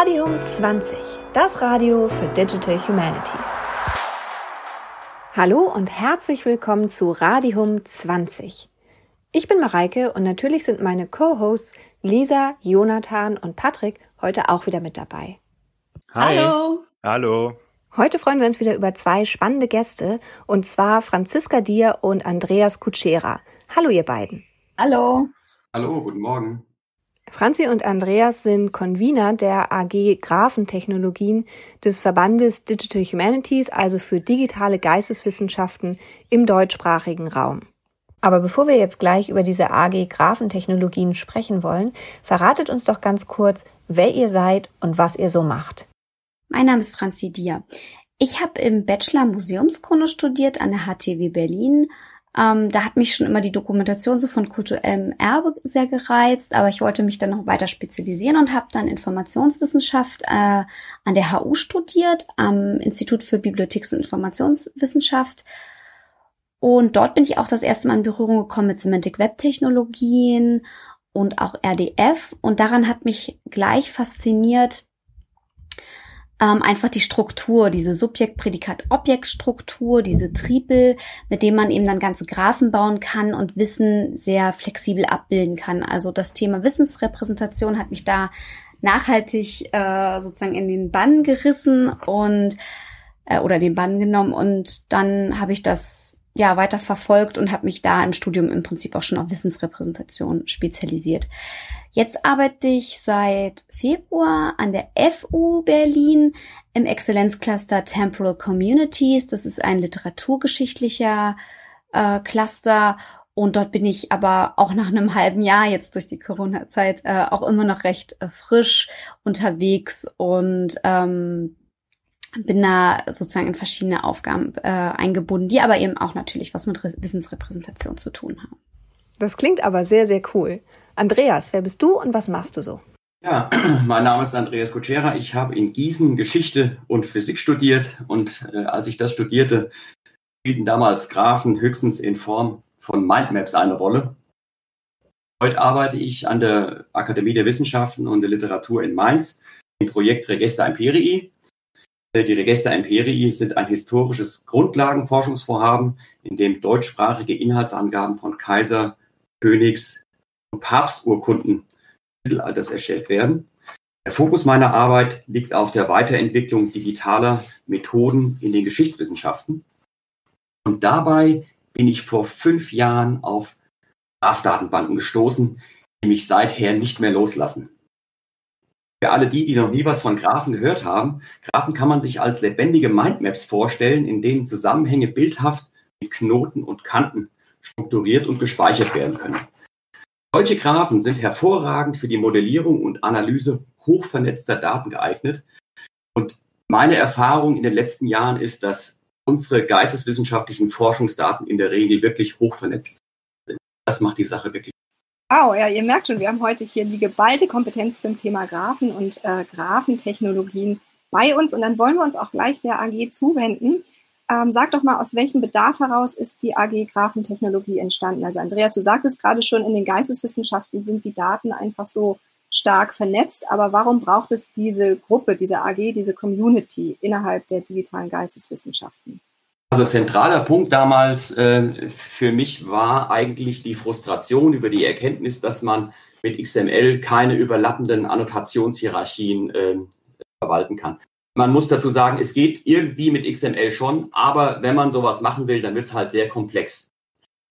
Radium 20, das Radio für Digital Humanities. Hallo und herzlich willkommen zu Radium 20. Ich bin Mareike und natürlich sind meine Co-Hosts Lisa, Jonathan und Patrick heute auch wieder mit dabei. Hi. Hallo. Hallo. Heute freuen wir uns wieder über zwei spannende Gäste und zwar Franziska Dier und Andreas Kutschera. Hallo ihr beiden. Hallo. Hallo, guten Morgen. Franzi und Andreas sind Convener der AG Graphen-Technologien des Verbandes Digital Humanities, also für digitale Geisteswissenschaften im deutschsprachigen Raum. Aber bevor wir jetzt gleich über diese AG Graphen-Technologien sprechen wollen, verratet uns doch ganz kurz, wer ihr seid und was ihr so macht. Mein Name ist Franzi Dier. Ich habe im Bachelor Museumskunde studiert an der HTW Berlin ähm, da hat mich schon immer die Dokumentation so von kulturellem Erbe sehr gereizt, aber ich wollte mich dann noch weiter spezialisieren und habe dann Informationswissenschaft äh, an der HU studiert, am Institut für Bibliotheks- und Informationswissenschaft. Und dort bin ich auch das erste Mal in Berührung gekommen mit Semantic Web Technologien und auch RDF. Und daran hat mich gleich fasziniert, ähm, einfach die Struktur, diese Subjekt-Prädikat-Objekt-Struktur, diese Tripel, mit dem man eben dann ganze Graphen bauen kann und Wissen sehr flexibel abbilden kann. Also das Thema Wissensrepräsentation hat mich da nachhaltig äh, sozusagen in den Bann gerissen und äh, oder den Bann genommen und dann habe ich das ja weiter verfolgt und habe mich da im Studium im Prinzip auch schon auf Wissensrepräsentation spezialisiert. Jetzt arbeite ich seit Februar an der FU Berlin im Exzellenzcluster Temporal Communities. Das ist ein literaturgeschichtlicher äh, Cluster und dort bin ich aber auch nach einem halben Jahr jetzt durch die Corona-Zeit äh, auch immer noch recht äh, frisch unterwegs und ähm, bin da sozusagen in verschiedene Aufgaben äh, eingebunden, die aber eben auch natürlich was mit Re Wissensrepräsentation zu tun haben. Das klingt aber sehr, sehr cool. Andreas, wer bist du und was machst du so? Ja, mein Name ist Andreas Kutschera. Ich habe in Gießen Geschichte und Physik studiert und äh, als ich das studierte, spielten damals Graphen höchstens in Form von Mindmaps eine Rolle. Heute arbeite ich an der Akademie der Wissenschaften und der Literatur in Mainz im Projekt Register Imperii. Äh, die Register Imperii sind ein historisches Grundlagenforschungsvorhaben, in dem deutschsprachige Inhaltsangaben von Kaiser, Königs, Papsturkunden Mittelalters erstellt werden. Der Fokus meiner Arbeit liegt auf der Weiterentwicklung digitaler Methoden in den Geschichtswissenschaften. Und dabei bin ich vor fünf Jahren auf Graph-Datenbanken gestoßen, die mich seither nicht mehr loslassen. Für alle die, die noch nie was von Graphen gehört haben, Graphen kann man sich als lebendige Mindmaps vorstellen, in denen Zusammenhänge bildhaft mit Knoten und Kanten strukturiert und gespeichert werden können. Solche Graphen sind hervorragend für die Modellierung und Analyse hochvernetzter Daten geeignet. Und meine Erfahrung in den letzten Jahren ist, dass unsere geisteswissenschaftlichen Forschungsdaten in der Regel wirklich hochvernetzt sind. Das macht die Sache wirklich. Wow, ja, ihr merkt schon, wir haben heute hier die geballte Kompetenz zum Thema Graphen und äh, Graphentechnologien bei uns und dann wollen wir uns auch gleich der AG zuwenden. Ähm, sag doch mal, aus welchem Bedarf heraus ist die AG Graphentechnologie entstanden? Also Andreas, du sagtest gerade schon, in den Geisteswissenschaften sind die Daten einfach so stark vernetzt, aber warum braucht es diese Gruppe, diese AG, diese Community innerhalb der digitalen Geisteswissenschaften? Also zentraler Punkt damals äh, für mich war eigentlich die Frustration über die Erkenntnis, dass man mit XML keine überlappenden Annotationshierarchien äh, verwalten kann. Man muss dazu sagen, es geht irgendwie mit XML schon, aber wenn man sowas machen will, dann wird es halt sehr komplex.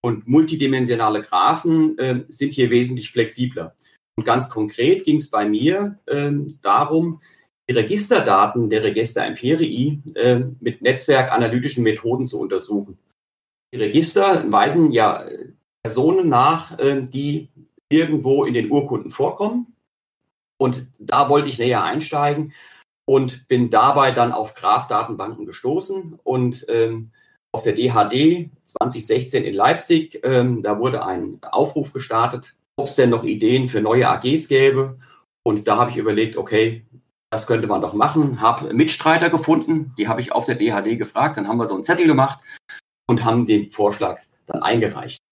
Und multidimensionale Graphen äh, sind hier wesentlich flexibler. Und ganz konkret ging es bei mir äh, darum, die Registerdaten der Register Imperii äh, mit netzwerkanalytischen Methoden zu untersuchen. Die Register weisen ja äh, Personen nach, äh, die irgendwo in den Urkunden vorkommen. Und da wollte ich näher einsteigen und bin dabei dann auf Graph-Datenbanken gestoßen und ähm, auf der DHD 2016 in Leipzig, ähm, da wurde ein Aufruf gestartet, ob es denn noch Ideen für neue AGs gäbe. Und da habe ich überlegt, okay, das könnte man doch machen, habe Mitstreiter gefunden, die habe ich auf der DHD gefragt, dann haben wir so einen Zettel gemacht und haben den Vorschlag dann eingereicht.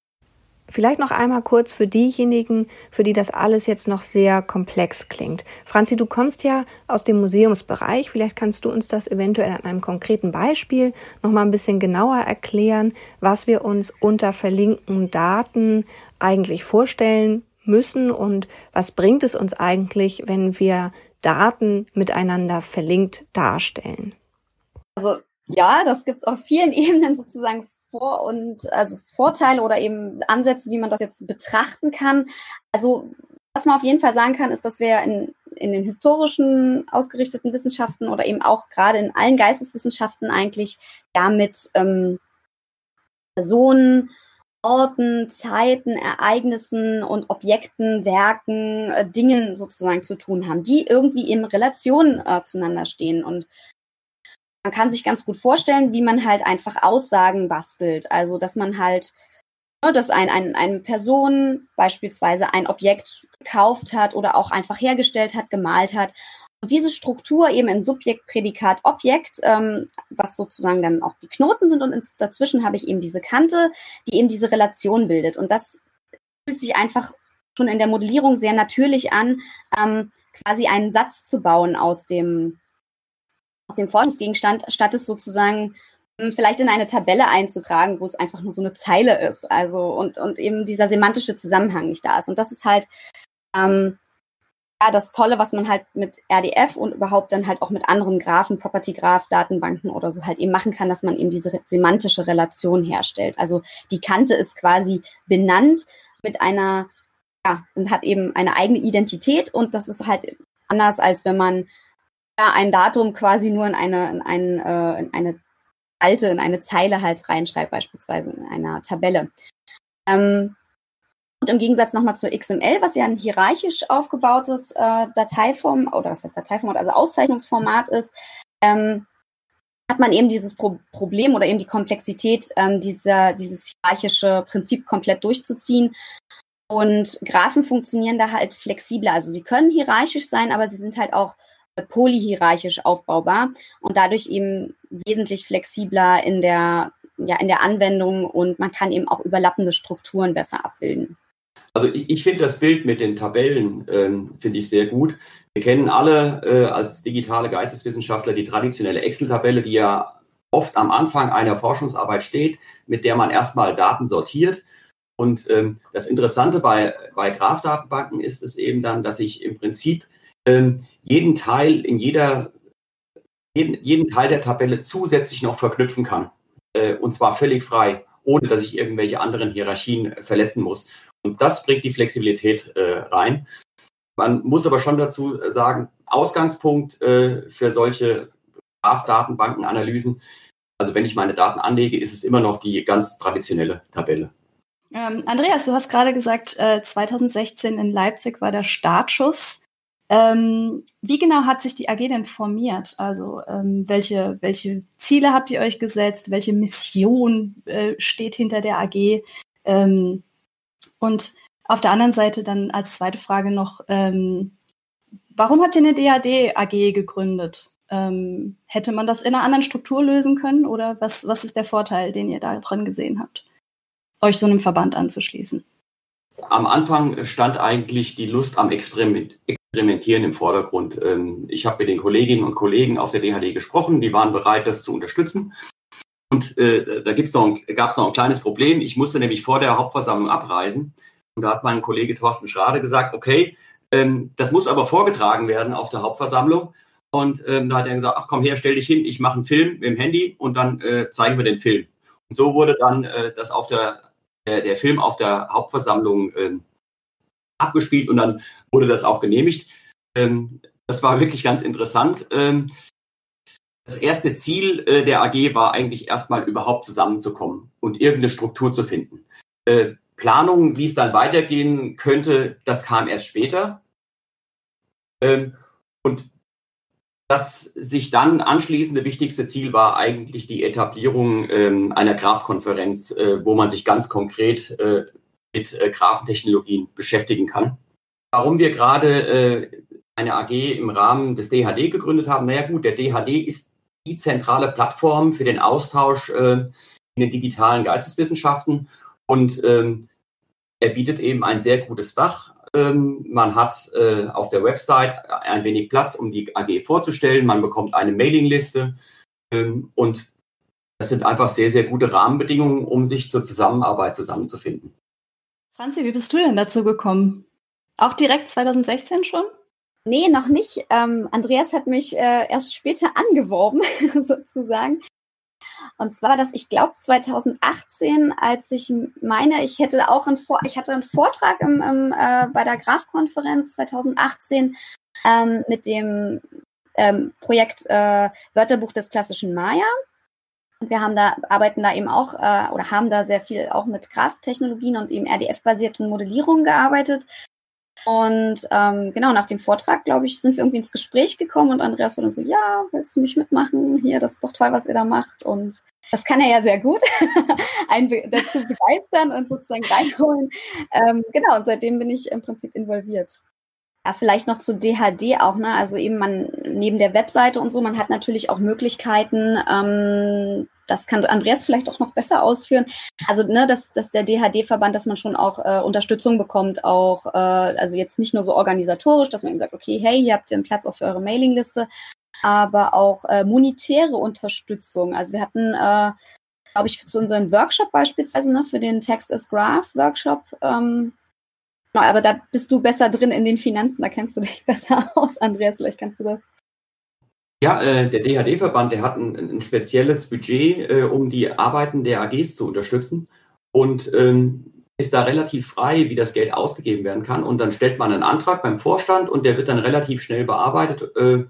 Vielleicht noch einmal kurz für diejenigen, für die das alles jetzt noch sehr komplex klingt. Franzi, du kommst ja aus dem Museumsbereich. Vielleicht kannst du uns das eventuell an einem konkreten Beispiel noch mal ein bisschen genauer erklären, was wir uns unter verlinkten Daten eigentlich vorstellen müssen und was bringt es uns eigentlich, wenn wir Daten miteinander verlinkt darstellen? Also ja, das gibt's auf vielen Ebenen sozusagen vor und also Vorteile oder eben Ansätze, wie man das jetzt betrachten kann. Also was man auf jeden Fall sagen kann, ist, dass wir in, in den historischen ausgerichteten Wissenschaften oder eben auch gerade in allen Geisteswissenschaften eigentlich damit ähm, Personen, Orten, Zeiten, Ereignissen und Objekten, Werken, äh, Dingen sozusagen zu tun haben, die irgendwie in Relation äh, zueinander stehen. Und man kann sich ganz gut vorstellen, wie man halt einfach Aussagen bastelt. Also, dass man halt, ne, dass ein, ein, eine Person beispielsweise ein Objekt gekauft hat oder auch einfach hergestellt hat, gemalt hat. Und diese Struktur eben in Subjekt, Prädikat, Objekt, ähm, was sozusagen dann auch die Knoten sind und ins, dazwischen habe ich eben diese Kante, die eben diese Relation bildet. Und das fühlt sich einfach schon in der Modellierung sehr natürlich an, ähm, quasi einen Satz zu bauen aus dem, aus dem Forschungsgegenstand, statt es sozusagen hm, vielleicht in eine Tabelle einzutragen, wo es einfach nur so eine Zeile ist. Also und, und eben dieser semantische Zusammenhang nicht da ist. Und das ist halt ähm, ja, das Tolle, was man halt mit RDF und überhaupt dann halt auch mit anderen Graphen, Property Graph, Datenbanken oder so halt eben machen kann, dass man eben diese semantische Relation herstellt. Also die Kante ist quasi benannt mit einer, ja, und hat eben eine eigene Identität und das ist halt anders, als wenn man ein Datum quasi nur in eine, in, ein, äh, in eine alte, in eine Zeile halt reinschreibt, beispielsweise in einer Tabelle. Ähm, und im Gegensatz nochmal zur XML, was ja ein hierarchisch aufgebautes äh, Dateiform oder was heißt Dateiformat, also Auszeichnungsformat ist, ähm, hat man eben dieses Pro Problem oder eben die Komplexität, ähm, dieser, dieses hierarchische Prinzip komplett durchzuziehen. Und Graphen funktionieren da halt flexibler. Also sie können hierarchisch sein, aber sie sind halt auch polyhierarchisch aufbaubar und dadurch eben wesentlich flexibler in der, ja, in der Anwendung und man kann eben auch überlappende Strukturen besser abbilden. Also ich, ich finde das Bild mit den Tabellen, ähm, finde ich sehr gut. Wir kennen alle äh, als digitale Geisteswissenschaftler die traditionelle Excel-Tabelle, die ja oft am Anfang einer Forschungsarbeit steht, mit der man erstmal Daten sortiert. Und ähm, das Interessante bei, bei Graph-Datenbanken ist es eben dann, dass ich im Prinzip ähm, jeden Teil in jeder, jeden, jeden Teil der Tabelle zusätzlich noch verknüpfen kann. Äh, und zwar völlig frei, ohne dass ich irgendwelche anderen Hierarchien verletzen muss. Und das bringt die Flexibilität äh, rein. Man muss aber schon dazu sagen, Ausgangspunkt äh, für solche Graph-Datenbankenanalysen, also wenn ich meine Daten anlege, ist es immer noch die ganz traditionelle Tabelle. Ähm, Andreas, du hast gerade gesagt, äh, 2016 in Leipzig war der Startschuss. Ähm, wie genau hat sich die AG denn formiert? Also ähm, welche, welche Ziele habt ihr euch gesetzt? Welche Mission äh, steht hinter der AG? Ähm, und auf der anderen Seite dann als zweite Frage noch, ähm, warum habt ihr eine DAD AG gegründet? Ähm, hätte man das in einer anderen Struktur lösen können oder was, was ist der Vorteil, den ihr da dran gesehen habt, euch so einem Verband anzuschließen? Am Anfang stand eigentlich die Lust am Experiment, Experimentieren im Vordergrund. Ähm, ich habe mit den Kolleginnen und Kollegen auf der DHD gesprochen, die waren bereit, das zu unterstützen. Und äh, da gibt's noch gab es noch ein kleines Problem. Ich musste nämlich vor der Hauptversammlung abreisen. Und da hat mein Kollege Thorsten Schrade gesagt, okay, ähm, das muss aber vorgetragen werden auf der Hauptversammlung. Und ähm, da hat er gesagt, ach komm her, stell dich hin, ich mache einen Film mit dem Handy und dann äh, zeigen wir den Film. Und so wurde dann äh, das auf der, der, der Film auf der Hauptversammlung äh, abgespielt und dann wurde das auch genehmigt. Ähm, das war wirklich ganz interessant. Ähm, das erste Ziel äh, der AG war eigentlich erstmal überhaupt zusammenzukommen und irgendeine Struktur zu finden. Äh, Planung, wie es dann weitergehen könnte, das kam erst später. Ähm, und das sich dann anschließende wichtigste Ziel war eigentlich die Etablierung ähm, einer Graph-Konferenz, äh, wo man sich ganz konkret äh, mit äh, Graphentechnologien beschäftigen kann. Warum wir gerade äh, eine AG im Rahmen des DHD gegründet haben, naja gut, der DHD ist die zentrale Plattform für den Austausch äh, in den digitalen Geisteswissenschaften und ähm, er bietet eben ein sehr gutes Dach. Ähm, man hat äh, auf der Website ein wenig Platz, um die AG vorzustellen. Man bekommt eine Mailingliste ähm, und das sind einfach sehr, sehr gute Rahmenbedingungen, um sich zur Zusammenarbeit zusammenzufinden. Franzi, wie bist du denn dazu gekommen? Auch direkt 2016 schon? Nee, noch nicht. Ähm, Andreas hat mich äh, erst später angeworben, sozusagen. Und zwar das, ich glaube 2018, als ich meine, ich hätte auch einen Vor ich hatte einen Vortrag im, im, äh, bei der Graf-Konferenz 2018 ähm, mit dem ähm, Projekt äh, Wörterbuch des klassischen Maya. Und wir haben da, arbeiten da eben auch äh, oder haben da sehr viel auch mit Graph-Technologien und eben RDF-basierten Modellierungen gearbeitet. Und ähm, genau, nach dem Vortrag, glaube ich, sind wir irgendwie ins Gespräch gekommen und Andreas war dann so, ja, willst du mich mitmachen? Hier, das ist doch toll, was ihr da macht. Und das kann er ja sehr gut, einen dazu begeistern und sozusagen reinholen. Ähm, genau, und seitdem bin ich im Prinzip involviert. Ja, vielleicht noch zu DHD auch, ne? Also eben man neben der Webseite und so, man hat natürlich auch Möglichkeiten, ähm, das kann Andreas vielleicht auch noch besser ausführen. Also, ne, dass, dass der DHD-Verband, dass man schon auch äh, Unterstützung bekommt, auch, äh, also jetzt nicht nur so organisatorisch, dass man eben sagt, okay, hey, ihr habt einen Platz auf eure Mailingliste, aber auch äh, monetäre Unterstützung. Also wir hatten, äh, glaube ich, zu unserem Workshop beispielsweise, ne, für den Text as Graph Workshop, ähm, aber da bist du besser drin in den Finanzen, da kennst du dich besser aus, Andreas, vielleicht kannst du das. Ja, äh, der DHD-Verband, der hat ein, ein spezielles Budget, äh, um die Arbeiten der AGs zu unterstützen und ähm, ist da relativ frei, wie das Geld ausgegeben werden kann. Und dann stellt man einen Antrag beim Vorstand und der wird dann relativ schnell bearbeitet. Äh,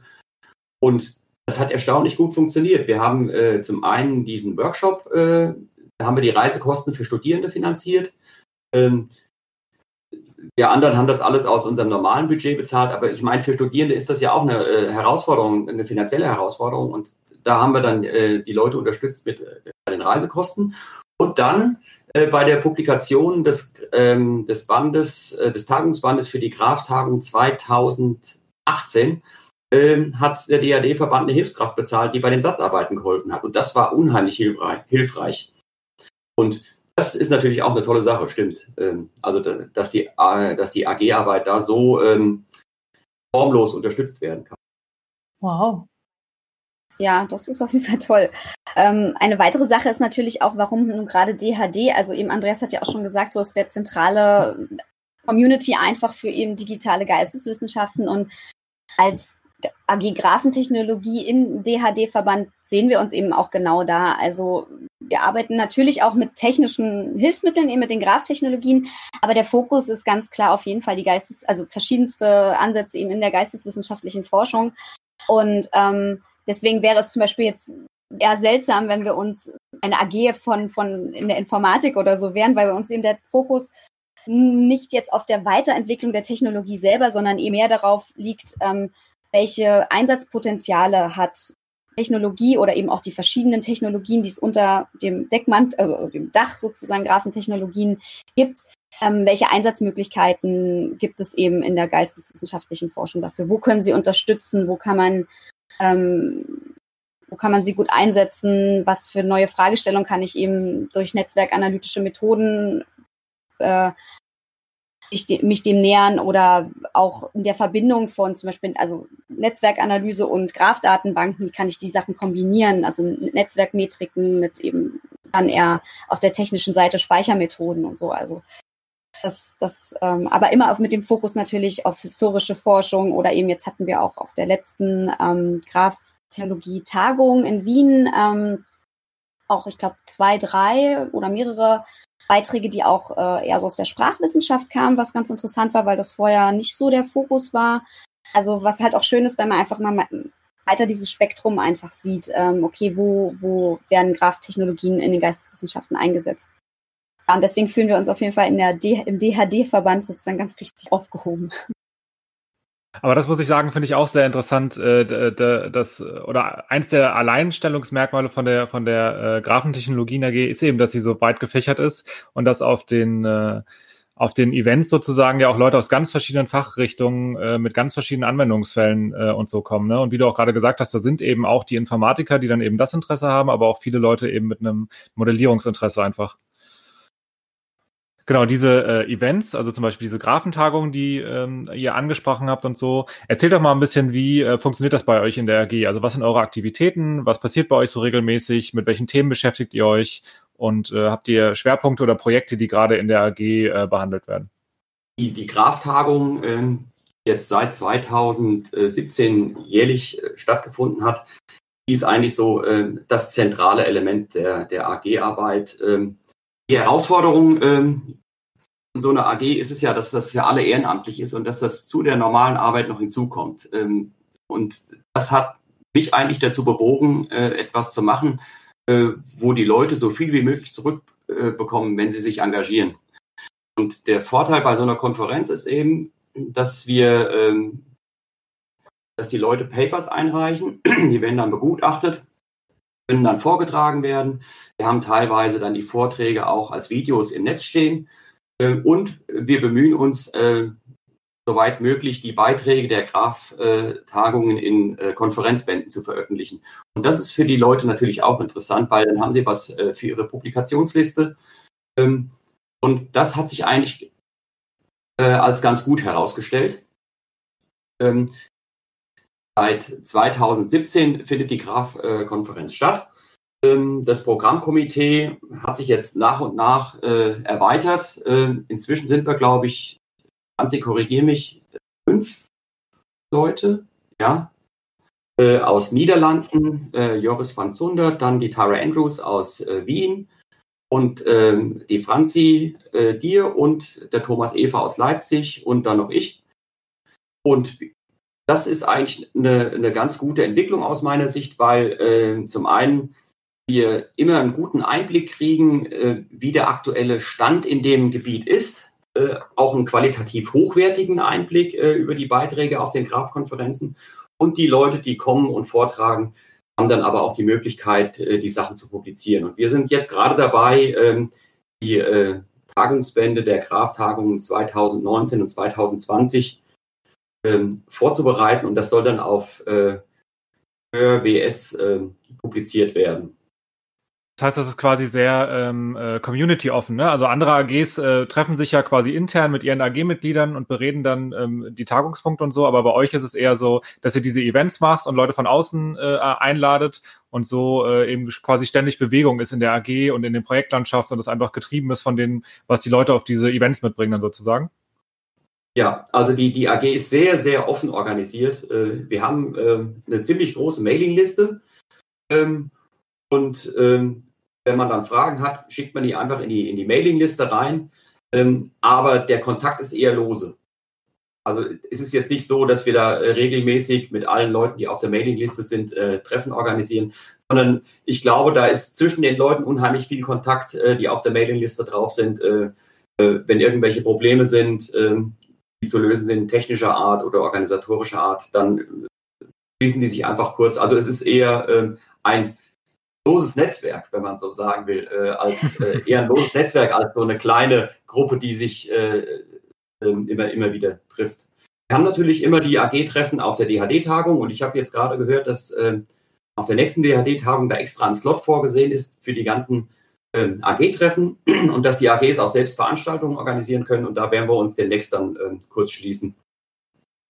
und das hat erstaunlich gut funktioniert. Wir haben zum einen diesen Workshop, da haben wir die Reisekosten für Studierende finanziert. Ähm, wir anderen haben das alles aus unserem normalen Budget bezahlt, aber ich meine, für Studierende ist das ja auch eine äh, Herausforderung, eine finanzielle Herausforderung. Und da haben wir dann äh, die Leute unterstützt mit äh, den Reisekosten. Und dann äh, bei der Publikation des, ähm, des Bandes, äh, des Tagungsbandes für die Graf-Tagung 2018 ähm, hat der DAD-Verband eine Hilfskraft bezahlt, die bei den Satzarbeiten geholfen hat. Und das war unheimlich hilfreich. Und das ist natürlich auch eine tolle Sache, stimmt. Ähm, also, dass die, dass die AG-Arbeit da so ähm, formlos unterstützt werden kann. Wow. Ja, das ist auf jeden Fall toll. Ähm, eine weitere Sache ist natürlich auch, warum nun gerade DHD, also eben Andreas hat ja auch schon gesagt, so ist der zentrale Community einfach für eben digitale Geisteswissenschaften und als AG Grafentechnologie in DHD-Verband sehen wir uns eben auch genau da. Also wir arbeiten natürlich auch mit technischen Hilfsmitteln, eben mit den Graftechnologien, aber der Fokus ist ganz klar auf jeden Fall die Geistes, also verschiedenste Ansätze eben in der geisteswissenschaftlichen Forschung. Und ähm, deswegen wäre es zum Beispiel jetzt eher seltsam, wenn wir uns eine AG von, von in der Informatik oder so wären, weil bei uns eben der Fokus nicht jetzt auf der Weiterentwicklung der Technologie selber, sondern eher darauf liegt, ähm, welche Einsatzpotenziale hat Technologie oder eben auch die verschiedenen Technologien, die es unter dem Deckmantel, also dem Dach sozusagen Grafentechnologien gibt. Ähm, welche Einsatzmöglichkeiten gibt es eben in der geisteswissenschaftlichen Forschung dafür? Wo können sie unterstützen? Wo kann man ähm, wo kann man sie gut einsetzen? Was für neue Fragestellungen kann ich eben durch netzwerkanalytische Methoden äh, ich mich dem nähern oder auch in der Verbindung von zum Beispiel also Netzwerkanalyse und Graph-Datenbanken kann ich die Sachen kombinieren, also Netzwerkmetriken mit eben dann eher auf der technischen Seite Speichermethoden und so. Also das, das, ähm, aber immer auf, mit dem Fokus natürlich auf historische Forschung oder eben jetzt hatten wir auch auf der letzten ähm, Graph-Technologie-Tagung in Wien ähm, auch, ich glaube, zwei, drei oder mehrere Beiträge, die auch äh, eher so aus der Sprachwissenschaft kamen, was ganz interessant war, weil das vorher nicht so der Fokus war. Also was halt auch schön ist, wenn man einfach mal weiter dieses Spektrum einfach sieht, ähm, okay, wo, wo werden Graphtechnologien in den Geisteswissenschaften eingesetzt. Ja, und deswegen fühlen wir uns auf jeden Fall in der D im DHD-Verband sozusagen ganz richtig aufgehoben. Aber das muss ich sagen, finde ich auch sehr interessant. Äh, das, oder eins der Alleinstellungsmerkmale von der, von der äh, Graphentechnologien AG ist eben, dass sie so weit gefächert ist und dass auf den, äh, auf den Events sozusagen ja auch Leute aus ganz verschiedenen Fachrichtungen äh, mit ganz verschiedenen Anwendungsfällen äh, und so kommen. Ne? Und wie du auch gerade gesagt hast, da sind eben auch die Informatiker, die dann eben das Interesse haben, aber auch viele Leute eben mit einem Modellierungsinteresse einfach. Genau, diese äh, Events, also zum Beispiel diese Grafentagungen, die ähm, ihr angesprochen habt und so. Erzählt doch mal ein bisschen, wie äh, funktioniert das bei euch in der AG? Also was sind eure Aktivitäten? Was passiert bei euch so regelmäßig? Mit welchen Themen beschäftigt ihr euch? Und äh, habt ihr Schwerpunkte oder Projekte, die gerade in der AG äh, behandelt werden? Die, die Graftagung äh, jetzt seit 2017 jährlich äh, stattgefunden hat, die ist eigentlich so äh, das zentrale Element der, der AG-Arbeit. Ähm, die Herausforderung ähm, in so einer AG ist es ja, dass das für alle ehrenamtlich ist und dass das zu der normalen Arbeit noch hinzukommt. Ähm, und das hat mich eigentlich dazu bewogen, äh, etwas zu machen, äh, wo die Leute so viel wie möglich zurückbekommen, äh, wenn sie sich engagieren. Und der Vorteil bei so einer Konferenz ist eben, dass wir, ähm, dass die Leute Papers einreichen, die werden dann begutachtet können dann vorgetragen werden. Wir haben teilweise dann die Vorträge auch als Videos im Netz stehen. Äh, und wir bemühen uns, äh, soweit möglich, die Beiträge der Graf-Tagungen in äh, Konferenzbänden zu veröffentlichen. Und das ist für die Leute natürlich auch interessant, weil dann haben sie was für ihre Publikationsliste. Ähm, und das hat sich eigentlich als ganz gut herausgestellt. Ähm, Seit 2017 findet die Graf-Konferenz statt. Ähm, das Programmkomitee hat sich jetzt nach und nach äh, erweitert. Ähm, inzwischen sind wir, glaube ich, Franzi, korrigiere mich, fünf Leute, ja, äh, aus Niederlanden, äh, Joris van Zunder, dann die Tara Andrews aus Wien und ähm, die Franzi, dir und der Thomas Eva aus Leipzig und dann noch ich. Und das ist eigentlich eine, eine ganz gute Entwicklung aus meiner Sicht, weil äh, zum einen wir immer einen guten Einblick kriegen, äh, wie der aktuelle Stand in dem Gebiet ist, äh, auch einen qualitativ hochwertigen Einblick äh, über die Beiträge auf den Grafkonferenzen und die Leute, die kommen und vortragen, haben dann aber auch die Möglichkeit, äh, die Sachen zu publizieren. Und wir sind jetzt gerade dabei, ähm, die äh, Tagungsbände der Graf-Tagungen 2019 und 2020 ähm, vorzubereiten und das soll dann auf äh, WS äh, publiziert werden. Das heißt, das ist quasi sehr ähm, äh, community-offen. Ne? Also andere AGs äh, treffen sich ja quasi intern mit ihren AG-Mitgliedern und bereden dann ähm, die Tagungspunkte und so. Aber bei euch ist es eher so, dass ihr diese Events macht und Leute von außen äh, einladet und so äh, eben quasi ständig Bewegung ist in der AG und in der Projektlandschaft und es einfach getrieben ist von dem, was die Leute auf diese Events mitbringen dann sozusagen. Ja, also die, die AG ist sehr, sehr offen organisiert. Äh, wir haben ähm, eine ziemlich große Mailingliste. Ähm, und ähm, wenn man dann Fragen hat, schickt man die einfach in die, in die Mailingliste rein. Aber der Kontakt ist eher lose. Also es ist jetzt nicht so, dass wir da äh, regelmäßig mit allen Leuten, die auf der Mailingliste sind, äh, Treffen organisieren, sondern ich glaube, da ist zwischen den Leuten unheimlich viel Kontakt, die auf der Mailingliste drauf sind. Wenn irgendwelche Probleme sind, die zu lösen sind, technischer Art oder organisatorischer Art, dann schließen die sich einfach kurz. Also es ist eher ähm, ein loses Netzwerk, wenn man so sagen will, äh, als äh, eher ein loses Netzwerk als so eine kleine Gruppe, die sich äh, äh, immer, immer wieder trifft. Wir haben natürlich immer die AG-Treffen auf der DHD-Tagung und ich habe jetzt gerade gehört, dass äh, auf der nächsten DHD-Tagung da extra ein Slot vorgesehen ist für die ganzen ähm, AG-Treffen und dass die AGs auch selbst Veranstaltungen organisieren können. Und da werden wir uns demnächst dann ähm, kurz schließen.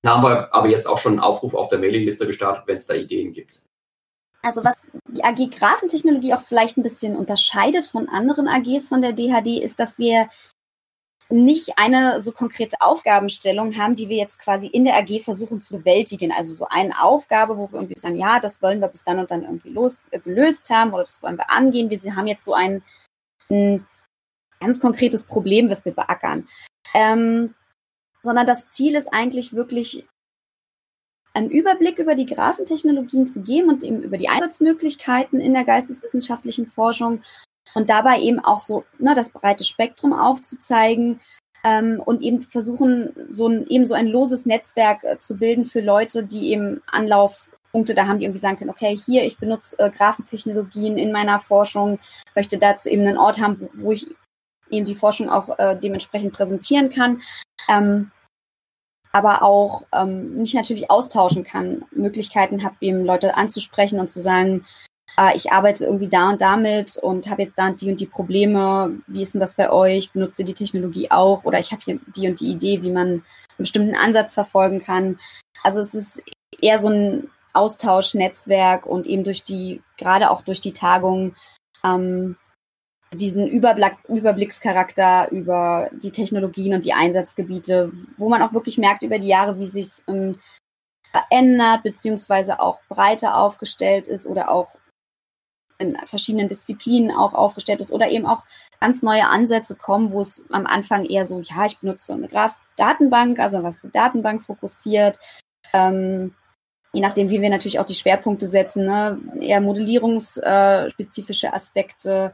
Da haben wir aber jetzt auch schon einen Aufruf auf der Mailingliste gestartet, wenn es da Ideen gibt. Also was die AG Grafentechnologie auch vielleicht ein bisschen unterscheidet von anderen AGs von der DHD, ist, dass wir nicht eine so konkrete Aufgabenstellung haben, die wir jetzt quasi in der AG versuchen zu bewältigen. Also so eine Aufgabe, wo wir irgendwie sagen, ja, das wollen wir bis dann und dann irgendwie los, äh, gelöst haben oder das wollen wir angehen. Wir haben jetzt so ein, ein ganz konkretes Problem, was wir beackern. Ähm, sondern das Ziel ist eigentlich wirklich einen Überblick über die Graphentechnologien zu geben und eben über die Einsatzmöglichkeiten in der geisteswissenschaftlichen Forschung und dabei eben auch so ne, das breite Spektrum aufzuzeigen ähm, und eben versuchen, so ein, eben so ein loses Netzwerk äh, zu bilden für Leute, die eben Anlaufpunkte da haben, die irgendwie sagen können, okay, hier, ich benutze äh, Graphentechnologien in meiner Forschung, möchte dazu eben einen Ort haben, wo, wo ich eben die Forschung auch äh, dementsprechend präsentieren kann. Ähm, aber auch ähm, mich natürlich austauschen kann, Möglichkeiten habe, eben Leute anzusprechen und zu sagen, äh, ich arbeite irgendwie da und damit und habe jetzt da und die und die Probleme. Wie ist denn das bei euch? Benutzt ihr die Technologie auch? Oder ich habe hier die und die Idee, wie man einen bestimmten Ansatz verfolgen kann. Also es ist eher so ein Austauschnetzwerk und eben durch die, gerade auch durch die Tagung, ähm, diesen Überblick, Überblickscharakter über die Technologien und die Einsatzgebiete, wo man auch wirklich merkt über die Jahre, wie sich ähm, verändert, beziehungsweise auch breiter aufgestellt ist oder auch in verschiedenen Disziplinen auch aufgestellt ist oder eben auch ganz neue Ansätze kommen, wo es am Anfang eher so, ja, ich benutze so eine Graph-Datenbank, also was die Datenbank fokussiert, ähm, je nachdem, wie wir natürlich auch die Schwerpunkte setzen, ne? eher modellierungsspezifische Aspekte.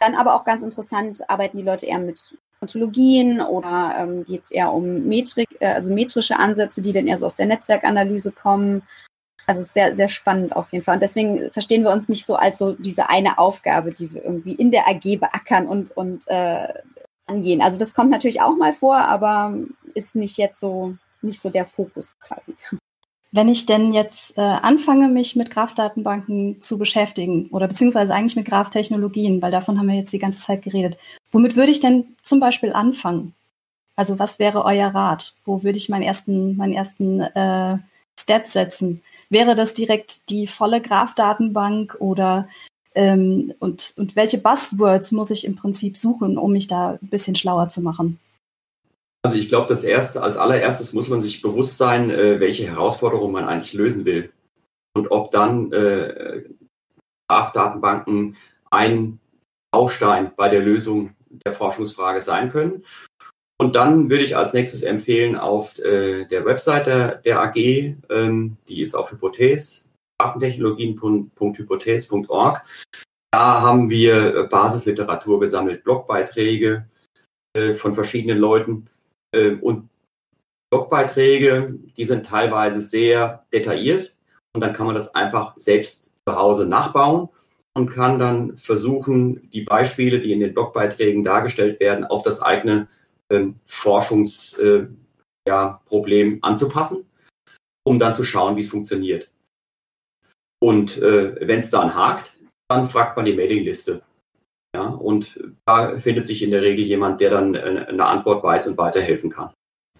Dann aber auch ganz interessant, arbeiten die Leute eher mit Ontologien oder ähm, geht es eher um Metrik, äh, also metrische Ansätze, die dann eher so aus der Netzwerkanalyse kommen. Also sehr, sehr spannend auf jeden Fall. Und deswegen verstehen wir uns nicht so als so diese eine Aufgabe, die wir irgendwie in der AG beackern und, und äh, angehen. Also das kommt natürlich auch mal vor, aber ist nicht jetzt so, nicht so der Fokus quasi. Wenn ich denn jetzt äh, anfange, mich mit Graph-Datenbanken zu beschäftigen oder beziehungsweise eigentlich mit Graph-Technologien, weil davon haben wir jetzt die ganze Zeit geredet, womit würde ich denn zum Beispiel anfangen? Also was wäre euer Rat? Wo würde ich meinen ersten, meinen ersten äh, Step setzen? Wäre das direkt die volle Graph-Datenbank oder ähm, und, und welche Buzzwords muss ich im Prinzip suchen, um mich da ein bisschen schlauer zu machen? Also ich glaube, das erste, als allererstes muss man sich bewusst sein, äh, welche Herausforderungen man eigentlich lösen will. Und ob dann äh, Graph-Datenbanken ein Baustein bei der Lösung der Forschungsfrage sein können. Und dann würde ich als nächstes empfehlen, auf äh, der Webseite der AG, ähm, die ist auf Hypothese, graphtechnologien.hypothese.org. Da haben wir Basisliteratur gesammelt, Blogbeiträge äh, von verschiedenen Leuten ähm, und Blogbeiträge, die sind teilweise sehr detailliert und dann kann man das einfach selbst zu Hause nachbauen und kann dann versuchen, die Beispiele, die in den Blogbeiträgen dargestellt werden, auf das eigene Forschungsproblem äh, ja, anzupassen, um dann zu schauen, wie es funktioniert. Und äh, wenn es dann hakt, dann fragt man die Mailingliste. Ja, und da findet sich in der Regel jemand, der dann äh, eine Antwort weiß und weiterhelfen kann.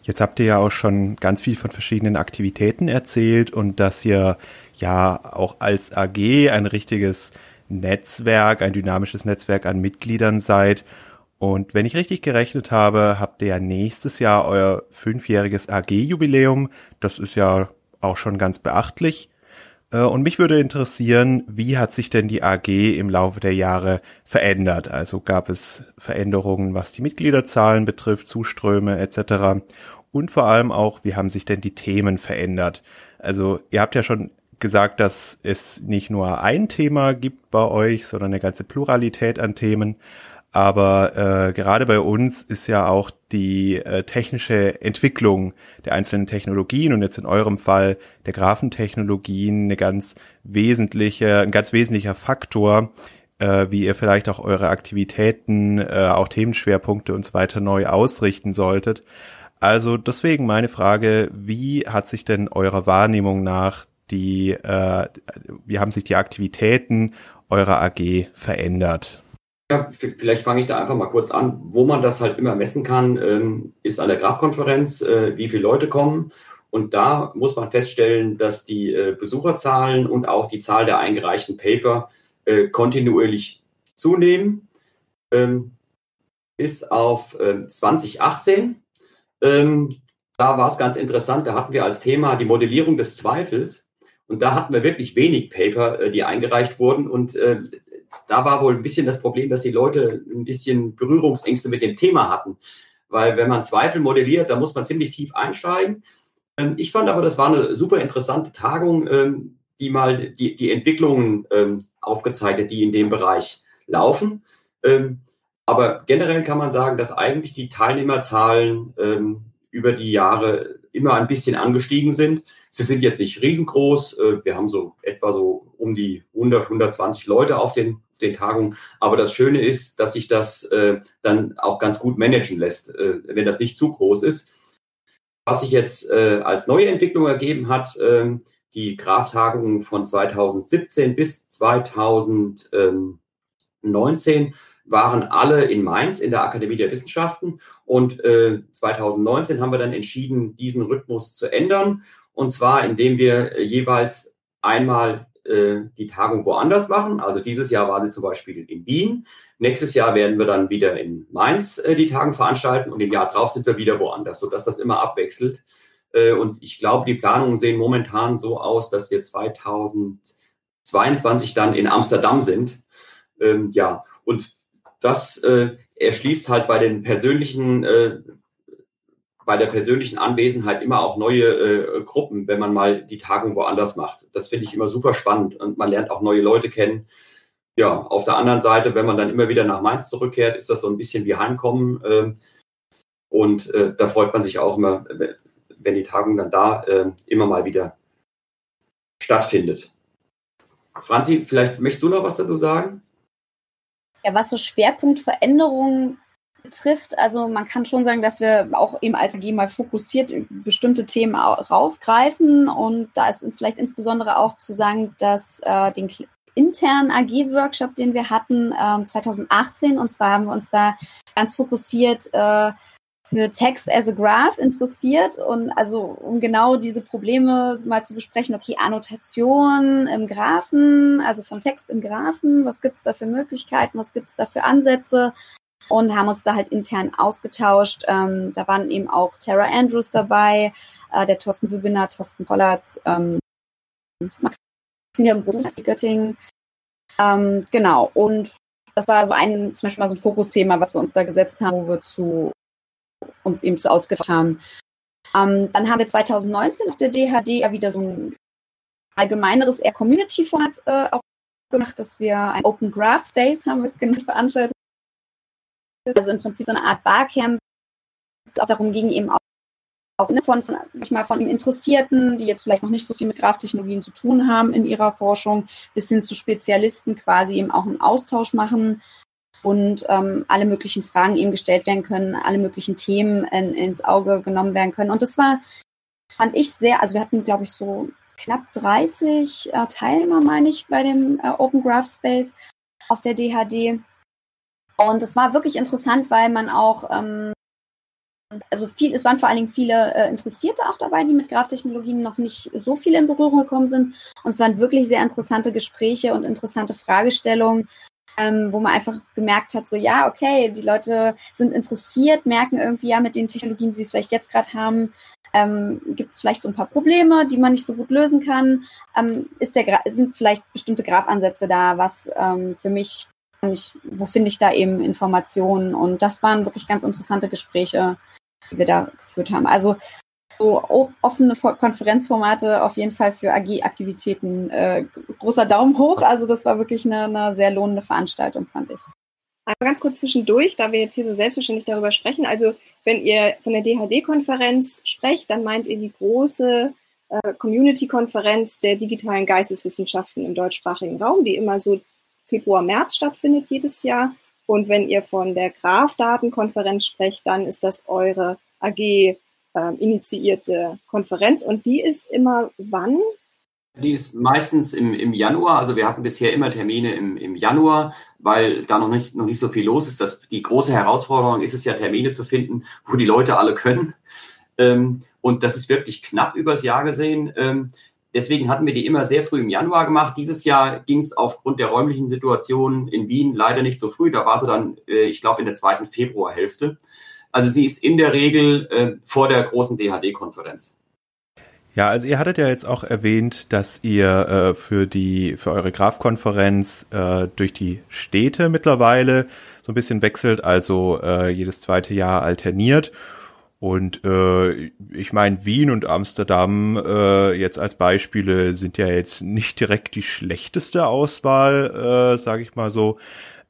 Jetzt habt ihr ja auch schon ganz viel von verschiedenen Aktivitäten erzählt und dass ihr ja auch als AG ein richtiges Netzwerk, ein dynamisches Netzwerk an Mitgliedern seid. Und wenn ich richtig gerechnet habe, habt ihr ja nächstes Jahr euer fünfjähriges AG-Jubiläum. Das ist ja auch schon ganz beachtlich. Äh, und mich würde interessieren, wie hat sich denn die AG im Laufe der Jahre verändert? Also gab es Veränderungen, was die Mitgliederzahlen betrifft, Zuströme etc. Und vor allem auch, wie haben sich denn die Themen verändert? Also ihr habt ja schon gesagt, dass es nicht nur ein Thema gibt bei euch, sondern eine ganze Pluralität an Themen. Aber äh, gerade bei uns ist ja auch die äh, technische Entwicklung der einzelnen Technologien und jetzt in eurem Fall der Graphentechnologien eine ganz wesentliche, ein ganz wesentlicher Faktor, äh, wie ihr vielleicht auch eure Aktivitäten, äh, auch Themenschwerpunkte und so weiter neu ausrichten solltet. Also deswegen meine Frage, wie hat sich denn eurer Wahrnehmung nach die, äh, wie haben sich die Aktivitäten eurer AG verändert? Ja, vielleicht fange ich da einfach mal kurz an. Wo man das halt immer messen kann, ähm, ist an der Grabkonferenz, äh, wie viele Leute kommen. Und da muss man feststellen, dass die äh, Besucherzahlen und auch die Zahl der eingereichten Paper äh, kontinuierlich zunehmen. Ähm, bis auf 2018. Ähm, da war es ganz interessant, da hatten wir als Thema die Modellierung des Zweifels. Und da hatten wir wirklich wenig Paper, die eingereicht wurden. Und da war wohl ein bisschen das Problem, dass die Leute ein bisschen Berührungsängste mit dem Thema hatten. Weil wenn man Zweifel modelliert, da muss man ziemlich tief einsteigen. Ähm, ich fand aber, das war eine super interessante Tagung, ähm, die mal die, die Entwicklungen ähm, aufgezeigt hat, die in dem Bereich laufen. Aber generell kann man sagen, dass eigentlich die Teilnehmerzahlen über die Jahre immer ein bisschen angestiegen sind. Sie sind jetzt nicht riesengroß. Äh, wir haben so etwa so um die 100, 120 Leute auf den, den Tagungen. Aber das Schöne ist, dass sich das äh, dann auch ganz gut managen lässt, äh, wenn das nicht zu groß ist. Was sich jetzt äh, als neue Entwicklung ergeben hat, äh, die Graf-Tagungen von 2017 bis 2019 waren alle in Mainz in der Akademie der Wissenschaften. Und äh, 2019 haben wir dann entschieden, diesen Rhythmus zu ändern. Und zwar, indem wir jeweils einmal äh, die Tagung woanders machen. Also dieses Jahr war sie zum Beispiel in Wien. Nächstes Jahr werden wir dann wieder in Mainz äh, die Tagung veranstalten und im Jahr drauf sind wir wieder woanders, sodass das immer abwechselt. Äh, und ich glaube, die Planungen sehen momentan so aus, dass wir 2022 dann in Amsterdam sind. Ähm, ja, und das äh, erschließt halt bei den persönlichen äh, bei der persönlichen Anwesenheit immer auch neue äh, Gruppen, wenn man mal die Tagung woanders macht. Das finde ich immer super spannend und man lernt auch neue Leute kennen ja, auf der anderen Seite, wenn man dann immer wieder nach Mainz zurückkehrt, ist das so ein bisschen wie Heimkommen. Äh, und äh, da freut man sich auch immer, wenn die Tagung dann da äh, immer mal wieder stattfindet. Franzi, vielleicht möchtest du noch was dazu sagen? Ja, was so Schwerpunktveränderungen betrifft, also man kann schon sagen, dass wir auch eben als AG mal fokussiert bestimmte Themen rausgreifen. Und da ist uns vielleicht insbesondere auch zu sagen, dass äh, den internen AG-Workshop, den wir hatten ähm, 2018. Und zwar haben wir uns da ganz fokussiert äh, für Text as a Graph interessiert. Und also um genau diese Probleme mal zu besprechen, okay, Annotation im Graphen, also von Text im Graphen, was gibt's da für Möglichkeiten, was gibt's da für Ansätze und haben uns da halt intern ausgetauscht. Ähm, da waren eben auch Tara Andrews dabei, äh, der Thorsten Wübiner, Thorsten Pollatz, ähm, Max Singer im Göttingen. Ähm, genau. Und das war so ein, zum Beispiel mal so ein Fokusthema, was wir uns da gesetzt haben, wo wir zu uns eben zu ausgetauscht haben. Ähm, dann haben wir 2019 auf der DHD ja wieder so ein allgemeineres eher Community-Format äh, auch gemacht, dass wir ein Open Graph Space haben wir es genannt veranstaltet. Also im Prinzip so eine Art Barcamp. Auch darum ging eben auch auch ne, von, von, sag mal, von Interessierten, die jetzt vielleicht noch nicht so viel mit Graftechnologien zu tun haben in ihrer Forschung, bis hin zu Spezialisten quasi eben auch einen Austausch machen und ähm, alle möglichen Fragen eben gestellt werden können, alle möglichen Themen in, ins Auge genommen werden können. Und das war, fand ich sehr, also wir hatten, glaube ich, so knapp 30 äh, Teilnehmer, meine ich, bei dem äh, Open Graph Space auf der DHD. Und es war wirklich interessant, weil man auch ähm, also viel, es waren vor allen Dingen viele äh, Interessierte auch dabei, die mit Graftechnologien noch nicht so viel in Berührung gekommen sind. Und es waren wirklich sehr interessante Gespräche und interessante Fragestellungen, ähm, wo man einfach gemerkt hat, so ja, okay, die Leute sind interessiert, merken irgendwie ja mit den Technologien, die sie vielleicht jetzt gerade haben, ähm, gibt es vielleicht so ein paar Probleme, die man nicht so gut lösen kann. Ähm, ist der, sind vielleicht bestimmte Grafansätze da, was ähm, für mich, ich, wo finde ich da eben Informationen? Und das waren wirklich ganz interessante Gespräche, die wir da geführt haben. Also so offene Konferenzformate auf jeden Fall für AG-Aktivitäten. Äh, großer Daumen hoch. Also das war wirklich eine, eine sehr lohnende Veranstaltung, fand ich. Aber ganz kurz zwischendurch, da wir jetzt hier so selbstverständlich darüber sprechen. Also wenn ihr von der DHD-Konferenz sprecht, dann meint ihr die große äh, Community-Konferenz der digitalen Geisteswissenschaften im deutschsprachigen Raum, die immer so Februar, März stattfindet jedes Jahr. Und wenn ihr von der Graph-Datenkonferenz sprecht, dann ist das eure AG äh, initiierte Konferenz. Und die ist immer wann? Die ist meistens im, im Januar. Also wir hatten bisher immer Termine im, im Januar, weil da noch nicht, noch nicht so viel los ist. Das, die große Herausforderung ist es ja, Termine zu finden, wo die Leute alle können. Ähm, und das ist wirklich knapp übers Jahr gesehen. Ähm, Deswegen hatten wir die immer sehr früh im Januar gemacht. Dieses Jahr ging es aufgrund der räumlichen Situation in Wien leider nicht so früh. Da war sie dann, äh, ich glaube, in der zweiten Februarhälfte. Also sie ist in der Regel äh, vor der großen DHD-Konferenz. Ja, also ihr hattet ja jetzt auch erwähnt, dass ihr äh, für die für eure Graf-Konferenz durch die Städte mittlerweile so ein bisschen wechselt, also jedes zweite Jahr alterniert. Und äh, ich meine, Wien und Amsterdam äh, jetzt als Beispiele sind ja jetzt nicht direkt die schlechteste Auswahl, äh, sage ich mal so.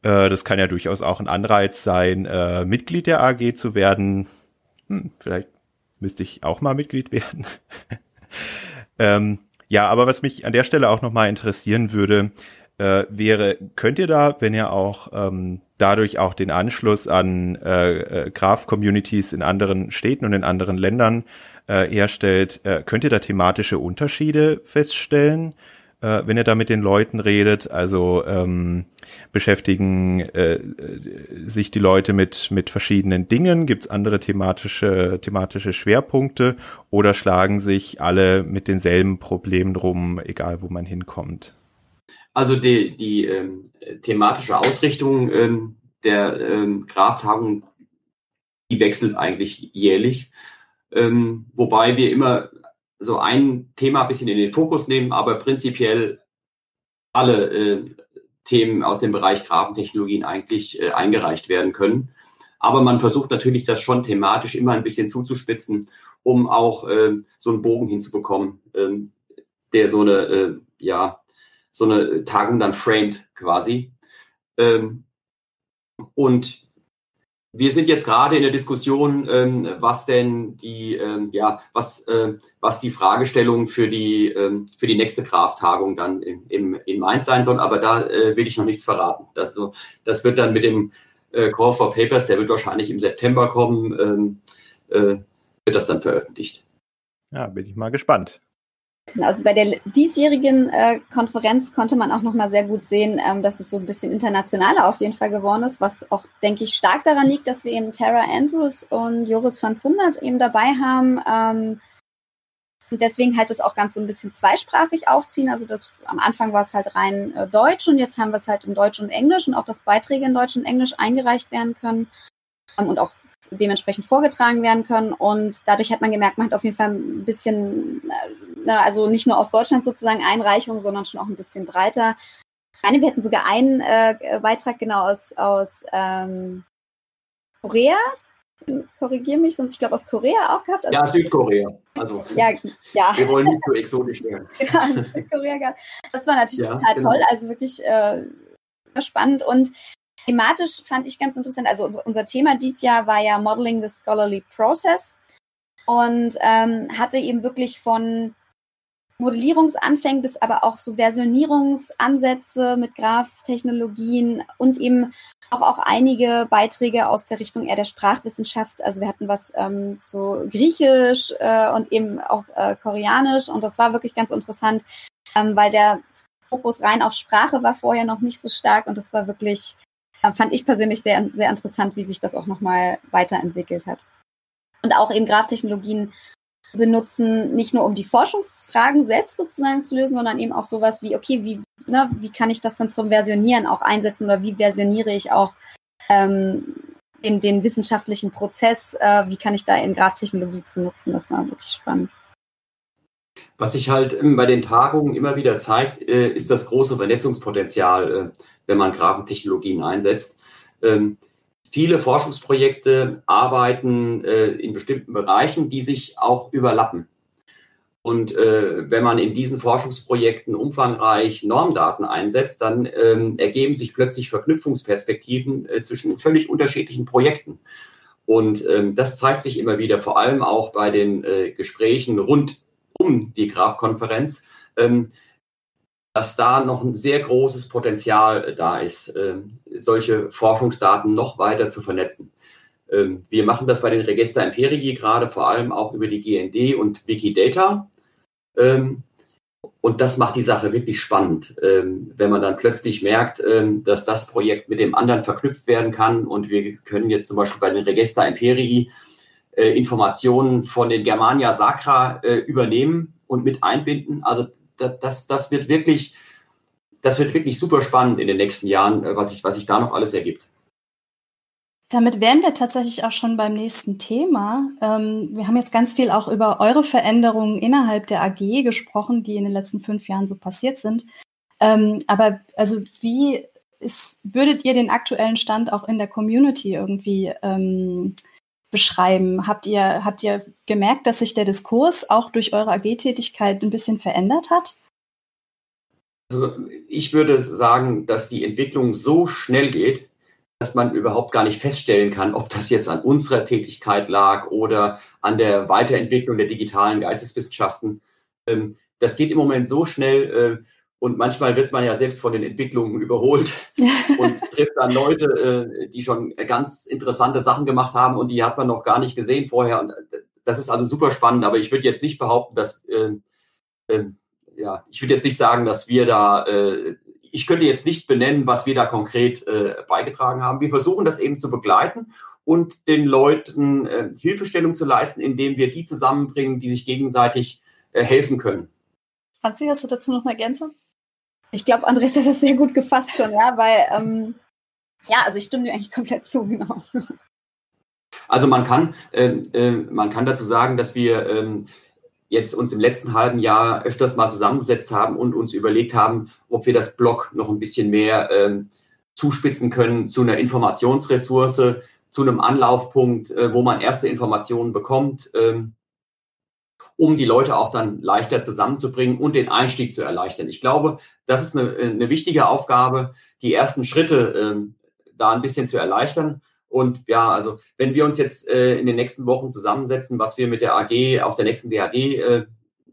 Äh, das kann ja durchaus auch ein Anreiz sein, äh, Mitglied der AG zu werden. Hm, vielleicht müsste ich auch mal Mitglied werden. ähm, ja, aber was mich an der Stelle auch nochmal interessieren würde, äh, wäre, könnt ihr da, wenn ihr auch ähm, dadurch auch den Anschluss an äh, äh, Graph-Communities in anderen Städten und in anderen Ländern äh, herstellt, äh, könnt ihr da thematische Unterschiede feststellen? äh, wenn ihr da mit den Leuten redet? Also ähm, beschäftigen äh, sich die Leute mit, mit verschiedenen Dingen? Gibt es andere thematische, thematische Schwerpunkte oder schlagen sich alle mit denselben Problemen rum, egal wo man hinkommt? Also die, die ähm, thematische Ausrichtung ähm, der ähm, Graftagung, die wechselt eigentlich jährlich. Ähm, wobei wir immer so ein Thema ein bisschen in den Fokus nehmen, aber prinzipiell alle äh, Themen aus dem Bereich Grafentechnologien eigentlich äh, eingereicht werden können. Aber man versucht natürlich, das schon thematisch immer ein bisschen zuzuspitzen, um auch äh, so einen Bogen hinzubekommen, äh, der so eine, äh, ja, so eine Tagung dann framed quasi. Ähm, und wir sind jetzt gerade in der Diskussion, ähm, was denn die, ähm, ja, was, äh, was die Fragestellung für die, ähm, für die nächste Krafttagung dann im, im, in Mainz sein soll. Aber da äh, will ich noch nichts verraten. Das, das wird dann mit dem äh, Call for Papers, der wird wahrscheinlich im September kommen, ähm, äh, wird das dann veröffentlicht. Ja, bin ich mal gespannt. Also bei der diesjährigen äh, Konferenz konnte man auch nochmal sehr gut sehen, ähm, dass es so ein bisschen internationaler auf jeden Fall geworden ist, was auch, denke ich, stark daran liegt, dass wir eben Tara Andrews und Joris van Zundert eben dabei haben. Ähm, deswegen halt das auch ganz so ein bisschen zweisprachig aufziehen. Also das am Anfang war es halt rein äh, Deutsch und jetzt haben wir es halt in Deutsch und Englisch und auch, dass Beiträge in Deutsch und Englisch eingereicht werden können und auch dementsprechend vorgetragen werden können. Und dadurch hat man gemerkt, man hat auf jeden Fall ein bisschen, äh, also nicht nur aus Deutschland sozusagen Einreichungen, sondern schon auch ein bisschen breiter. Ich meine, wir hätten sogar einen äh, Beitrag genau aus, aus ähm, Korea. Korrigiere mich, sonst ich glaube aus Korea auch gehabt. Also, ja, Südkorea. Also ja, ja. wir wollen nicht so exotisch werden. ja, Südkorea gehabt. Das war natürlich ja, total genau. toll, also wirklich äh, spannend und Thematisch fand ich ganz interessant. Also unser, Thema dieses Jahr war ja Modeling the Scholarly Process und ähm, hatte eben wirklich von Modellierungsanfängen bis aber auch so Versionierungsansätze mit Graph-Technologien und eben auch, auch einige Beiträge aus der Richtung eher der Sprachwissenschaft. Also wir hatten was ähm, zu Griechisch äh, und eben auch äh, Koreanisch und das war wirklich ganz interessant, ähm, weil der Fokus rein auf Sprache war vorher noch nicht so stark und das war wirklich fand ich persönlich sehr, sehr interessant, wie sich das auch nochmal weiterentwickelt hat. Und auch eben Graftechnologien benutzen, nicht nur um die Forschungsfragen selbst sozusagen zu lösen, sondern eben auch sowas wie, okay, wie, ne, wie kann ich das dann zum Versionieren auch einsetzen oder wie versioniere ich auch ähm, in den wissenschaftlichen Prozess, äh, wie kann ich da in Graftechnologie zu nutzen? Das war wirklich spannend. Was sich halt ähm, bei den Tagungen immer wieder zeigt, äh, ist das große Vernetzungspotenzial äh, wenn man Grafentechnologien einsetzt. Ähm, viele Forschungsprojekte arbeiten äh, in bestimmten Bereichen, die sich auch überlappen. Und äh, wenn man in diesen Forschungsprojekten umfangreich Normdaten einsetzt, dann ähm, ergeben sich plötzlich Verknüpfungsperspektiven äh, zwischen völlig unterschiedlichen Projekten. Und ähm, das zeigt sich immer wieder, vor allem auch bei den äh, Gesprächen rund um die Graf-Konferenz. Ähm, dass da noch ein sehr großes Potenzial äh, da ist, ähm, solche Forschungsdaten noch weiter zu vernetzen. Ähm, wir machen das bei den Register Empirigi gerade vor allem auch über die GND und Wikidata. Ähm, und das macht die Sache wirklich spannend, wenn man dann plötzlich merkt, dass das Projekt mit dem anderen verknüpft werden kann. Und wir können jetzt zum Beispiel bei den Register Empirigi äh, Informationen von den Germania Sacra äh, übernehmen und mit einbinden. Also das, das wird wirklich, das wird wirklich super spannend in den nächsten Jahren, äh, was sich, was sich da noch alles ergibt. Damit wären wir tatsächlich auch schon beim nächsten Thema. Ähm, wir haben jetzt ganz viel auch über eure Veränderungen innerhalb der AG gesprochen, die in den letzten fünf Jahren so passiert sind. Ähm, aber also wie ist, würdet ihr den aktuellen Stand auch in der Community irgendwie ähm, beschreiben? Habt ihr, habt ihr gemerkt, dass sich der Diskurs auch durch eure AG-Tätigkeit ein bisschen verändert hat? Also ich würde sagen, dass die Entwicklung so schnell geht, dass man überhaupt gar nicht feststellen kann, ob das jetzt an unserer Tätigkeit lag oder an der Weiterentwicklung der digitalen Geisteswissenschaften. Ähm, das geht im Moment so schnell äh, und manchmal wird man ja selbst von den Entwicklungen überholt und trifft dann Leute, äh, die schon ganz interessante Sachen gemacht haben und die hat man noch gar nicht gesehen vorher. Und äh, das ist also super spannend, aber ich würde jetzt nicht behaupten, dass, äh, äh, ja, ich würde jetzt nicht sagen, dass wir da, äh, ich könnte jetzt nicht benennen, was wir da konkret beigetragen haben. Wir versuchen das eben zu begleiten und den Leuten Hilfestellung zu leisten, indem wir die zusammenbringen, die sich gegenseitig helfen können. Franzi, hast du dazu noch eine Ergänzung? Ich glaube, Andres hat das sehr gut gefasst schon, ja, weil, ähm, ja, also ich stimme dir eigentlich komplett zu, genau. Also man kann, äh, äh, man kann dazu sagen, dass wir ähm, jetzt uns im letzten halben Jahr öfters mal zusammengesetzt haben und uns überlegt haben, ob wir das Blog noch ein bisschen mehr ähm, zuspitzen können zu einer Informationsressource, zu einem Anlaufpunkt, äh, wo man erste Informationen bekommt. Ähm, um die Leute auch dann leichter zusammenzubringen und den Einstieg zu erleichtern. Ich glaube, das ist eine, eine wichtige Aufgabe, die ersten Schritte ähm, da ein bisschen zu erleichtern. Und ja, also wenn wir uns jetzt äh, in den nächsten Wochen zusammensetzen, was wir mit der AG auf der nächsten DAG äh,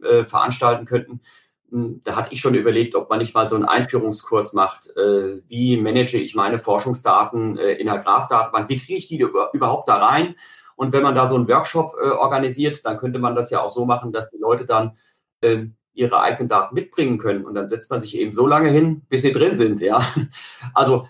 äh, veranstalten könnten, hm, da hatte ich schon überlegt, ob man nicht mal so einen Einführungskurs macht. Äh, wie manage ich meine Forschungsdaten äh, in der Graph-Datenbank? Wie kriege ich die überhaupt da rein? Und wenn man da so einen Workshop äh, organisiert, dann könnte man das ja auch so machen, dass die Leute dann äh, ihre eigenen Daten mitbringen können. Und dann setzt man sich eben so lange hin, bis sie drin sind. Ja, also,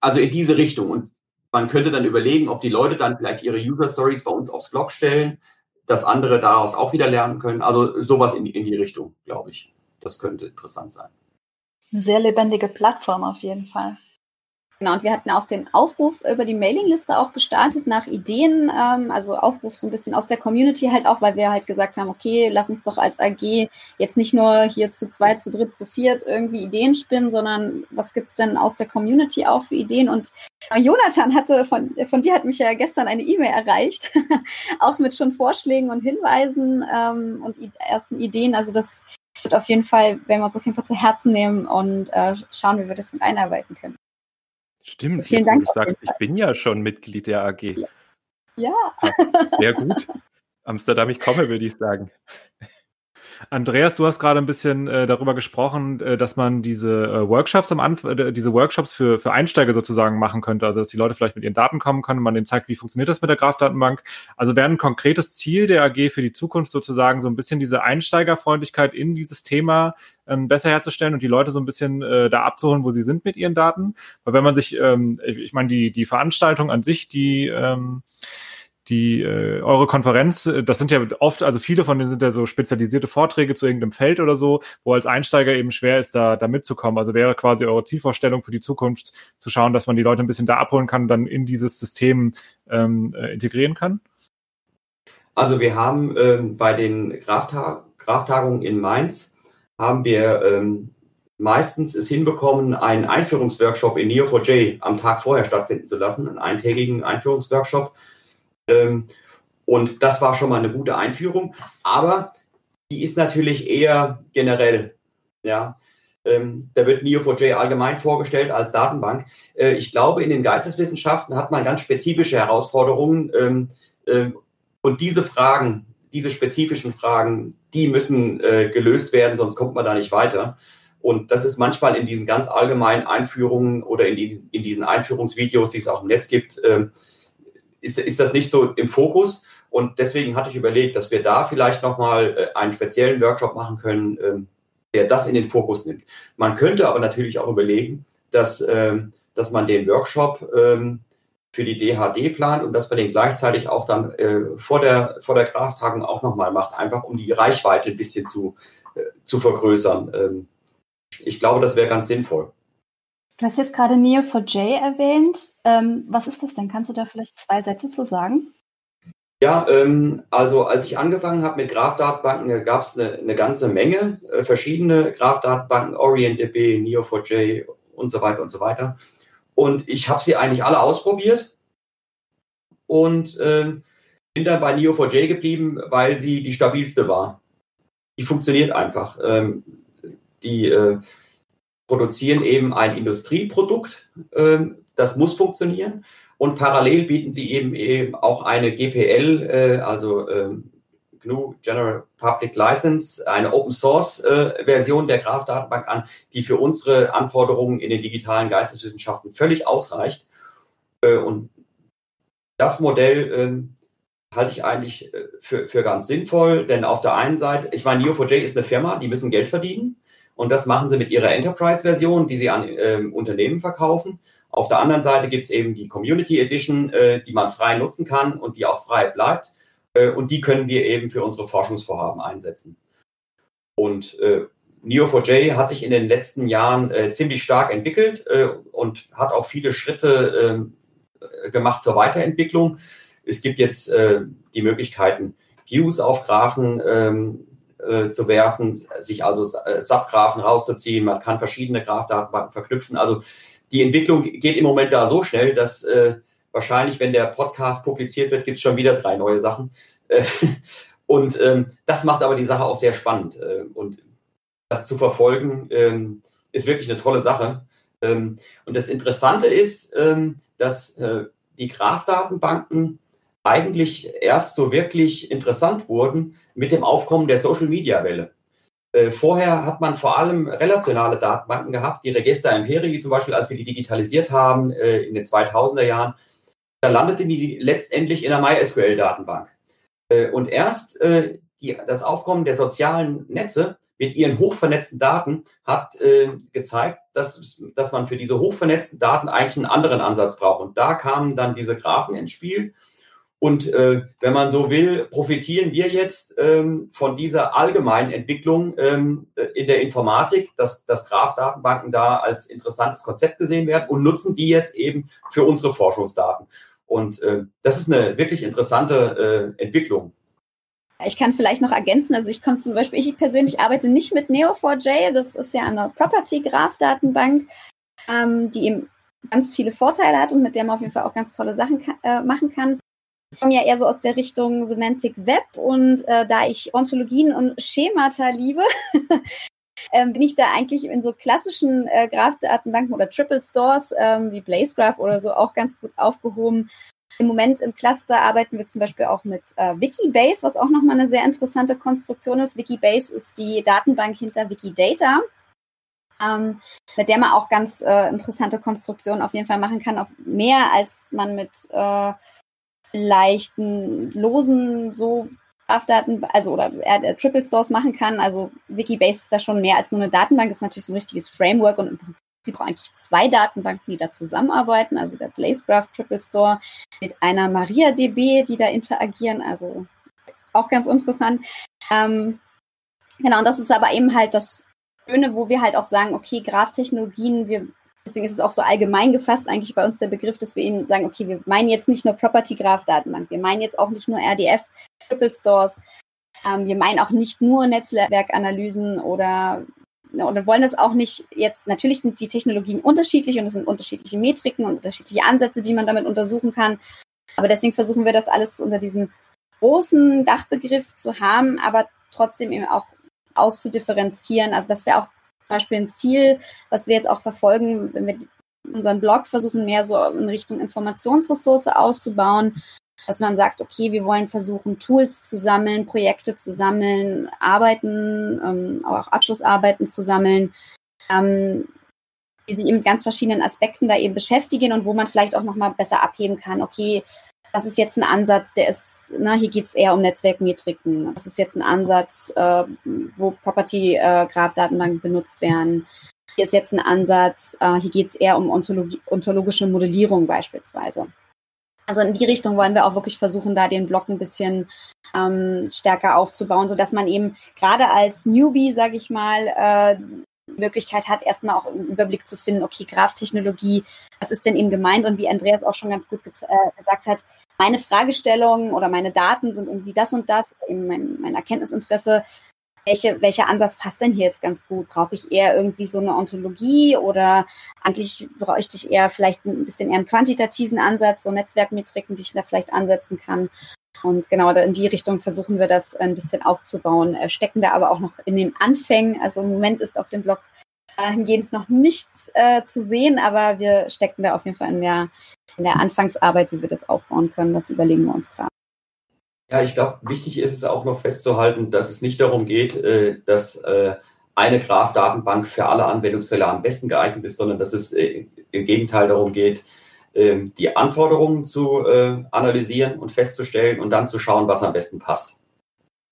also in diese Richtung. Und man könnte dann überlegen, ob die Leute dann vielleicht ihre User Stories bei uns aufs Blog stellen, dass andere daraus auch wieder lernen können. Also sowas in, in die Richtung, glaube ich. Das könnte interessant sein. Eine sehr lebendige Plattform auf jeden Fall. Genau, und wir hatten auch den Aufruf über die Mailingliste auch gestartet nach Ideen, ähm, also Aufruf so ein bisschen aus der Community halt auch, weil wir halt gesagt haben, okay, lass uns doch als AG jetzt nicht nur hier zu zweit, zu dritt, zu viert irgendwie Ideen spinnen, sondern was gibt's denn aus der Community auch für Ideen? Und Jonathan hatte von, von dir hat mich ja gestern eine E-Mail erreicht, auch mit schon Vorschlägen und Hinweisen ähm, und ersten Ideen. Also das wird auf jeden Fall, werden wir uns auf jeden Fall zu Herzen nehmen und äh, schauen, wie wir das mit einarbeiten können. Stimmt, Vielen jetzt, Dank. Du sagst, ich bin ja schon Mitglied der AG. Ja. ja. Sehr gut. Amsterdam, ich komme, würde ich sagen. Andreas, du hast gerade ein bisschen äh, darüber gesprochen, äh, dass man diese äh, Workshops am Anfang, äh, diese Workshops für, für Einsteiger sozusagen machen könnte, also dass die Leute vielleicht mit ihren Daten kommen können, man denen zeigt, wie funktioniert das mit der Graph-Datenbank. Also wäre ein konkretes Ziel der AG für die Zukunft sozusagen so ein bisschen diese Einsteigerfreundlichkeit in dieses Thema ähm, besser herzustellen und die Leute so ein bisschen äh, da abzuholen, wo sie sind mit ihren Daten. Weil wenn man sich, ähm, ich, ich meine, die, die Veranstaltung an sich, die ähm, die äh, eure Konferenz, äh, das sind ja oft, also viele von denen sind ja so spezialisierte Vorträge zu irgendeinem Feld oder so, wo als Einsteiger eben schwer ist, da, da mitzukommen. Also wäre quasi eure Zielvorstellung für die Zukunft zu schauen, dass man die Leute ein bisschen da abholen kann, dann in dieses System ähm, äh, integrieren kann? Also wir haben ähm, bei den Graftagungen in Mainz haben wir ähm, meistens es hinbekommen, einen Einführungsworkshop in Neo4j am Tag vorher stattfinden zu lassen, einen eintägigen Einführungsworkshop ähm, und das war schon mal eine gute Einführung. Aber die ist natürlich eher generell. Ja, ähm, da wird Neo4j allgemein vorgestellt als Datenbank. Äh, ich glaube, in den Geisteswissenschaften hat man ganz spezifische Herausforderungen. Ähm, äh, und diese Fragen, diese spezifischen Fragen, die müssen äh, gelöst werden, sonst kommt man da nicht weiter. Und das ist manchmal in diesen ganz allgemeinen Einführungen oder in, die, in diesen Einführungsvideos, die es auch im Netz gibt, äh, ist, ist das nicht so im Fokus. Und deswegen hatte ich überlegt, dass wir da vielleicht nochmal äh, einen speziellen Workshop machen können, ähm, der das in den Fokus nimmt. Man könnte aber natürlich auch überlegen, dass, ähm, dass man den Workshop ähm, für die DHD plant und dass man den gleichzeitig auch dann äh, vor der, vor der Krafttagung auch nochmal macht, einfach um die Reichweite ein bisschen zu, äh, zu vergrößern. ich glaube, das wäre ganz sinnvoll. Du hast jetzt gerade Neo4j erwähnt. Ähm, was ist das denn? Kannst du da vielleicht zwei Sätze zu sagen? Ja, ähm, also als ich angefangen habe mit Graph-Datenbanken, gab es eine, eine, ganze Menge äh, verschiedene Graph-Datenbanken, OrientDB, Neo4j und so weiter und so weiter. Und ich habe sie eigentlich alle ausprobiert und äh, bin dann bei Neo4j geblieben, weil sie die stabilste war. Die funktioniert einfach. Ähm, die äh, produzieren eben ein Industrieprodukt, ähm, das muss funktionieren. Und parallel bieten sie eben, eben auch eine GPL, äh, also ähm, GNU General Public License, eine Open Source äh, Version der Graph-Datenbank an, die für unsere Anforderungen in den digitalen Geisteswissenschaften völlig ausreicht. Äh, und das Modell ähm, halte ich eigentlich äh, für, für ganz sinnvoll, denn auf der einen Seite, ich meine, Neo4j ist eine Firma, die müssen Geld verdienen und das machen sie mit ihrer Enterprise-Version, die sie an ähm, Unternehmen verkaufen. Auf der anderen Seite gibt es eben die Community Edition, äh, die man frei nutzen kann und die auch frei bleibt. Äh, und die können wir eben für unsere Forschungsvorhaben einsetzen. Und äh, Neo4j hat sich in den letzten Jahren äh, ziemlich stark entwickelt äh, und hat auch viele Schritte äh, gemacht zur Weiterentwicklung. Es gibt jetzt äh, die Möglichkeiten, Views auf Graphen ähm, äh, zu werfen, sich also äh, Subgraphen rauszuziehen. Man kann verschiedene Graphdatenbanken verknüpfen. Also die Entwicklung geht im Moment da so schnell, dass äh, wahrscheinlich, wenn der Podcast publiziert wird, gibt es schon wieder drei neue Sachen. Äh, und ähm, das macht aber die Sache auch sehr spannend. Äh, und das zu verfolgen, ähm, ist wirklich eine tolle Sache. Ähm, und das Interessante ist, ähm, dass äh, die Graph-Datenbanken eigentlich erst so wirklich interessant wurden mit dem Aufkommen der Social-Media-Welle. Äh, vorher hat man vor allem relationale Datenbanken gehabt, die Register Imperii zum Beispiel, als wir die digitalisiert haben äh, in den 2000er Jahren. Da landeten die letztendlich in der MySQL-Datenbank. Äh, und erst die, das Aufkommen der sozialen Netze mit ihren hochvernetzten Daten hat gezeigt, dass, dass man für diese hochvernetzten Daten eigentlich einen anderen Ansatz braucht. Und da kamen dann diese Graphen ins Spiel und äh, wenn man so will, profitieren wir jetzt ähm, von dieser allgemeinen Entwicklung ähm, in der Informatik, dass, dass Graph-Datenbanken da als interessantes Konzept gesehen werden und nutzen die jetzt eben für unsere Forschungsdaten. Und äh, das ist eine wirklich interessante äh, Entwicklung. Ich kann vielleicht noch ergänzen, also ich komme zum Beispiel, ich persönlich arbeite nicht mit Neo4j, das ist ja eine Property-Graph-Datenbank, ähm, die eben ganz viele Vorteile hat und mit der man auf jeden Fall auch ganz tolle Sachen äh, machen kann. Ich komme ja eher so aus der Richtung Semantic Web und äh, da ich Ontologien und Schemata liebe, ähm, bin ich da eigentlich in so klassischen äh, Graph-Datenbanken oder Triple Stores ähm, wie Blazegraph oder so auch ganz gut aufgehoben. Im Moment im Cluster arbeiten wir zum Beispiel auch mit äh, Wikibase, was auch nochmal eine sehr interessante Konstruktion ist. Wikibase ist die Datenbank hinter Wikidata, ähm, mit der man auch ganz äh, interessante Konstruktionen auf jeden Fall machen kann, auf mehr als man mit äh, leichten, losen so Graph-Daten, also oder äh, Triple Stores machen kann. Also Wikibase ist da schon mehr als nur eine Datenbank, ist natürlich so ein richtiges Framework und im Prinzip auch eigentlich zwei Datenbanken, die da zusammenarbeiten. Also der Blazegraph Triple Store mit einer MariaDB, die da interagieren. Also auch ganz interessant. Ähm, genau, und das ist aber eben halt das Schöne, wo wir halt auch sagen, okay, Graph-Technologien, wir Deswegen ist es auch so allgemein gefasst eigentlich bei uns der Begriff, dass wir ihnen sagen, okay, wir meinen jetzt nicht nur Property Graph Datenbank, wir meinen jetzt auch nicht nur RDF, Triple Stores, ähm, wir meinen auch nicht nur Netzwerkanalysen oder oder wollen das auch nicht jetzt, natürlich sind die Technologien unterschiedlich und es sind unterschiedliche Metriken und unterschiedliche Ansätze, die man damit untersuchen kann. Aber deswegen versuchen wir das alles unter diesem großen Dachbegriff zu haben, aber trotzdem eben auch auszudifferenzieren. Also das wäre auch Beispiel ein Ziel, was wir jetzt auch verfolgen, wenn wir unseren Blog versuchen, mehr so in Richtung Informationsressource auszubauen, dass man sagt, okay, wir wollen versuchen, Tools zu sammeln, Projekte zu sammeln, Arbeiten, ähm, auch Abschlussarbeiten zu sammeln, ähm, die sich in ganz verschiedenen Aspekten da eben beschäftigen und wo man vielleicht auch nochmal besser abheben kann, okay, das ist jetzt ein Ansatz, der ist, na, hier geht's eher um Netzwerkmetriken. Das ist jetzt ein Ansatz, äh, wo Property-Graph-Datenbanken äh, benutzt werden. Hier ist jetzt ein Ansatz, äh, hier geht's eher um Ontologie, ontologische Modellierung beispielsweise. Also in die Richtung wollen wir auch wirklich versuchen, da den Block ein bisschen ähm, stärker aufzubauen, so dass man eben gerade als Newbie, sage ich mal, äh, Möglichkeit hat, erstmal auch einen Überblick zu finden, okay, Graph-Technologie, was ist denn eben gemeint? Und wie Andreas auch schon ganz gut äh, gesagt hat, meine Fragestellungen oder meine Daten sind irgendwie das und das, eben mein, mein Erkenntnisinteresse. Welche, welcher Ansatz passt denn hier jetzt ganz gut? Brauche ich eher irgendwie so eine Ontologie oder eigentlich bräuchte ich eher vielleicht ein bisschen eher einen quantitativen Ansatz, so Netzwerkmetriken, die ich da vielleicht ansetzen kann? Und genau in die Richtung versuchen wir das ein bisschen aufzubauen, äh, stecken da aber auch noch in den Anfängen. Also im Moment ist auf dem Blog dahingehend noch nichts äh, zu sehen, aber wir stecken da auf jeden Fall in der, in der Anfangsarbeit, wie wir das aufbauen können. Das überlegen wir uns gerade. Ja, ich glaube, wichtig ist es auch noch festzuhalten, dass es nicht darum geht, äh, dass äh, eine Graph-Datenbank für alle Anwendungsfälle am besten geeignet ist, sondern dass es äh, im Gegenteil darum geht, ähm, die Anforderungen zu analysieren und festzustellen und dann zu schauen, was am besten passt.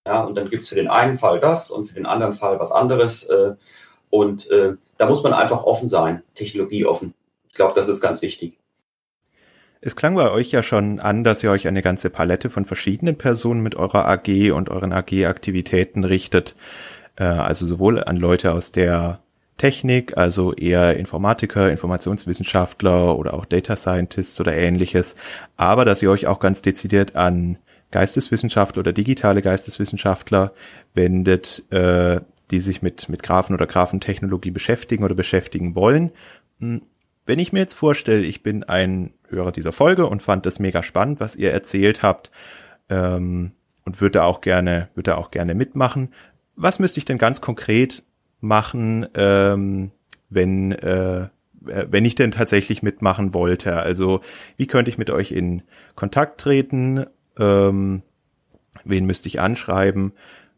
Ja, und dann gibt es für den einen Fall das und für den anderen Fall was anderes. Und da muss man einfach offen sein, technologieoffen. Ich glaube, das ist ganz wichtig. Es klang bei euch ja schon an, dass ihr euch eine ganze Palette von verschiedenen Personen mit eurer AG und euren AG-Aktivitäten richtet. Äh, also sowohl an Leute aus der Technik, also eher Informatiker, Informationswissenschaftler oder auch Data Scientists oder ähnliches, aber dass ihr euch auch ganz dezidiert an Geisteswissenschaftler oder digitale Geisteswissenschaftler wendet, äh, die sich mit, mit Graphen oder Graphentechnologie beschäftigen oder beschäftigen wollen. Hm, wenn ich mir jetzt vorstelle, ich bin ein Hörer dieser Folge und fand das mega spannend, was ihr erzählt habt, ähm, und würde auch gerne, würde auch gerne mitmachen. Was müsste ich denn ganz konkret machen, ähm, wenn, äh, wenn ich denn tatsächlich mitmachen wollte? Also, wie könnte ich mit euch in Kontakt treten? Ähm, wen müsste ich anschreiben?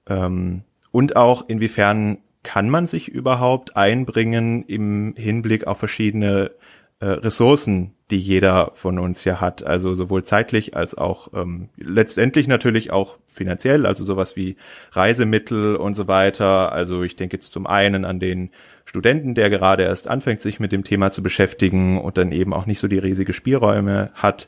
Ähm, und auch inwiefern kann man sich überhaupt einbringen im Hinblick auf verschiedene äh, Ressourcen, die jeder von uns ja hat, also sowohl zeitlich als auch ähm, letztendlich natürlich auch finanziell, also sowas wie Reisemittel und so weiter. Also ich denke jetzt zum einen an den Studenten, der gerade erst anfängt, sich mit dem Thema zu beschäftigen und dann eben auch nicht so die riesige Spielräume hat,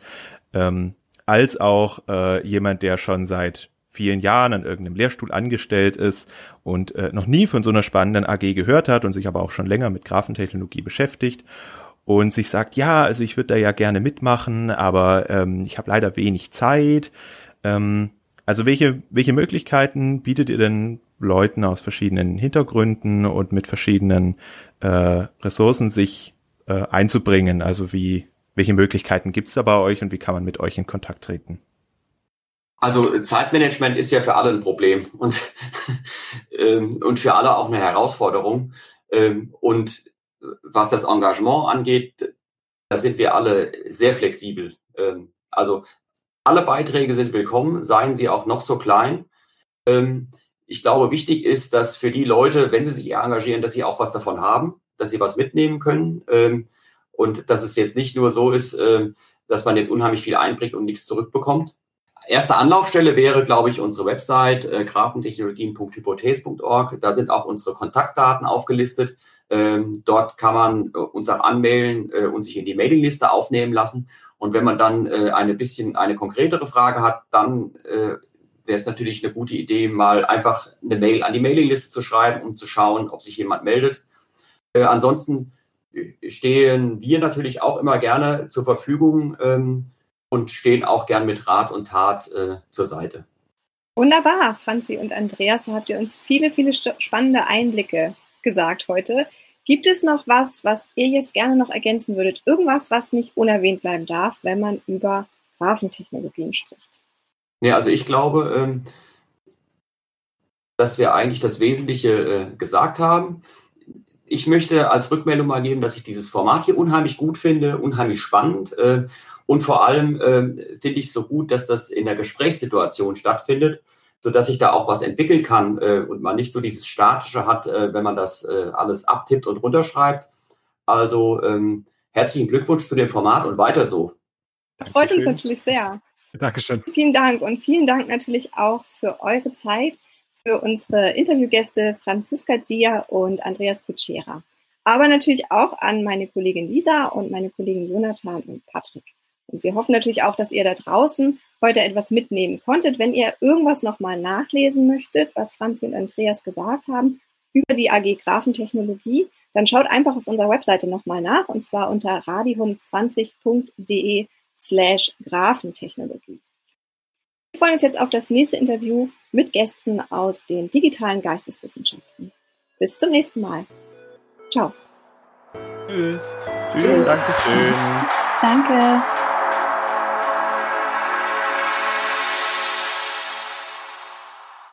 ähm, als auch äh, jemand, der schon seit vielen Jahren an irgendeinem Lehrstuhl angestellt ist und äh, noch nie von so einer spannenden AG gehört hat und sich aber auch schon länger mit Graphentechnologie beschäftigt und sich sagt, ja, also ich würde da ja gerne mitmachen, aber ähm, ich habe leider wenig Zeit. Ähm, also welche, welche Möglichkeiten bietet ihr denn Leuten aus verschiedenen Hintergründen und mit verschiedenen äh, Ressourcen sich äh, einzubringen? Also wie, welche Möglichkeiten gibt es da bei euch und wie kann man mit euch in Kontakt treten? Also Zeitmanagement ist ja für alle ein Problem und, ähm, und für alle auch eine Herausforderung. Ähm, und was das Engagement angeht, da sind wir alle sehr flexibel. Ähm, also alle Beiträge sind willkommen, seien sie auch noch so klein. Ich glaube, wichtig ist, dass für die Leute, wenn sie sich engagieren, dass sie auch was davon haben, dass sie was mitnehmen können und dass es jetzt nicht nur so ist, dass man jetzt unheimlich viel einbringt und nichts zurückbekommt erste Anlaufstelle wäre, glaube ich, unsere Website äh, grafentechnologien.hypothese.org. Da sind auch unsere Kontaktdaten aufgelistet. Ähm, dort kann man äh, uns auch anmelden äh, und sich in die Mailingliste aufnehmen lassen. Und wenn man dann äh, eine bisschen eine konkretere Frage hat, dann äh, wäre es natürlich eine gute Idee, mal einfach eine Mail an die Mailingliste zu schreiben um zu schauen, ob sich jemand meldet. Äh, ansonsten äh, stehen wir natürlich auch immer gerne zur Verfügung. Ähm, und stehen auch gern mit Rat und Tat äh, zur Seite. Wunderbar, Franzi und Andreas, habt ihr uns viele, viele spannende Einblicke gesagt heute. Gibt es noch was, was ihr jetzt gerne noch ergänzen würdet? Irgendwas, was nicht unerwähnt bleiben darf, wenn man über Grafentechnologien spricht? Ja, also ich glaube, ähm, dass wir eigentlich das Wesentliche äh, gesagt haben. Ich möchte als Rückmeldung mal geben, dass ich dieses Format hier unheimlich gut finde, unheimlich spannend. Und vor allem äh, finde ich es so gut, dass das in der Gesprächssituation stattfindet, so dass ich da auch was entwickeln kann äh, und man nicht so dieses Statische hat, äh, wenn man das äh, alles abtippt und runterschreibt. Also ähm, herzlichen Glückwunsch zu dem Format und weiter so. Das freut uns natürlich sehr. Dankeschön. Vielen Dank und vielen Dank natürlich auch für eure Zeit, für unsere Interviewgäste Franziska Dia und Andreas Kutschera. Aber natürlich auch an meine Kollegin Lisa und meine Kollegen Jonathan und Patrick. Und wir hoffen natürlich auch, dass ihr da draußen heute etwas mitnehmen konntet. Wenn ihr irgendwas nochmal nachlesen möchtet, was Franzi und Andreas gesagt haben über die AG Grafentechnologie, dann schaut einfach auf unserer Webseite nochmal nach und zwar unter radihum20.de slash Grafentechnologie. Wir freuen uns jetzt auf das nächste Interview mit Gästen aus den digitalen Geisteswissenschaften. Bis zum nächsten Mal. Ciao. Tschüss. Tschüss. Tschüss. Dankeschön. Danke.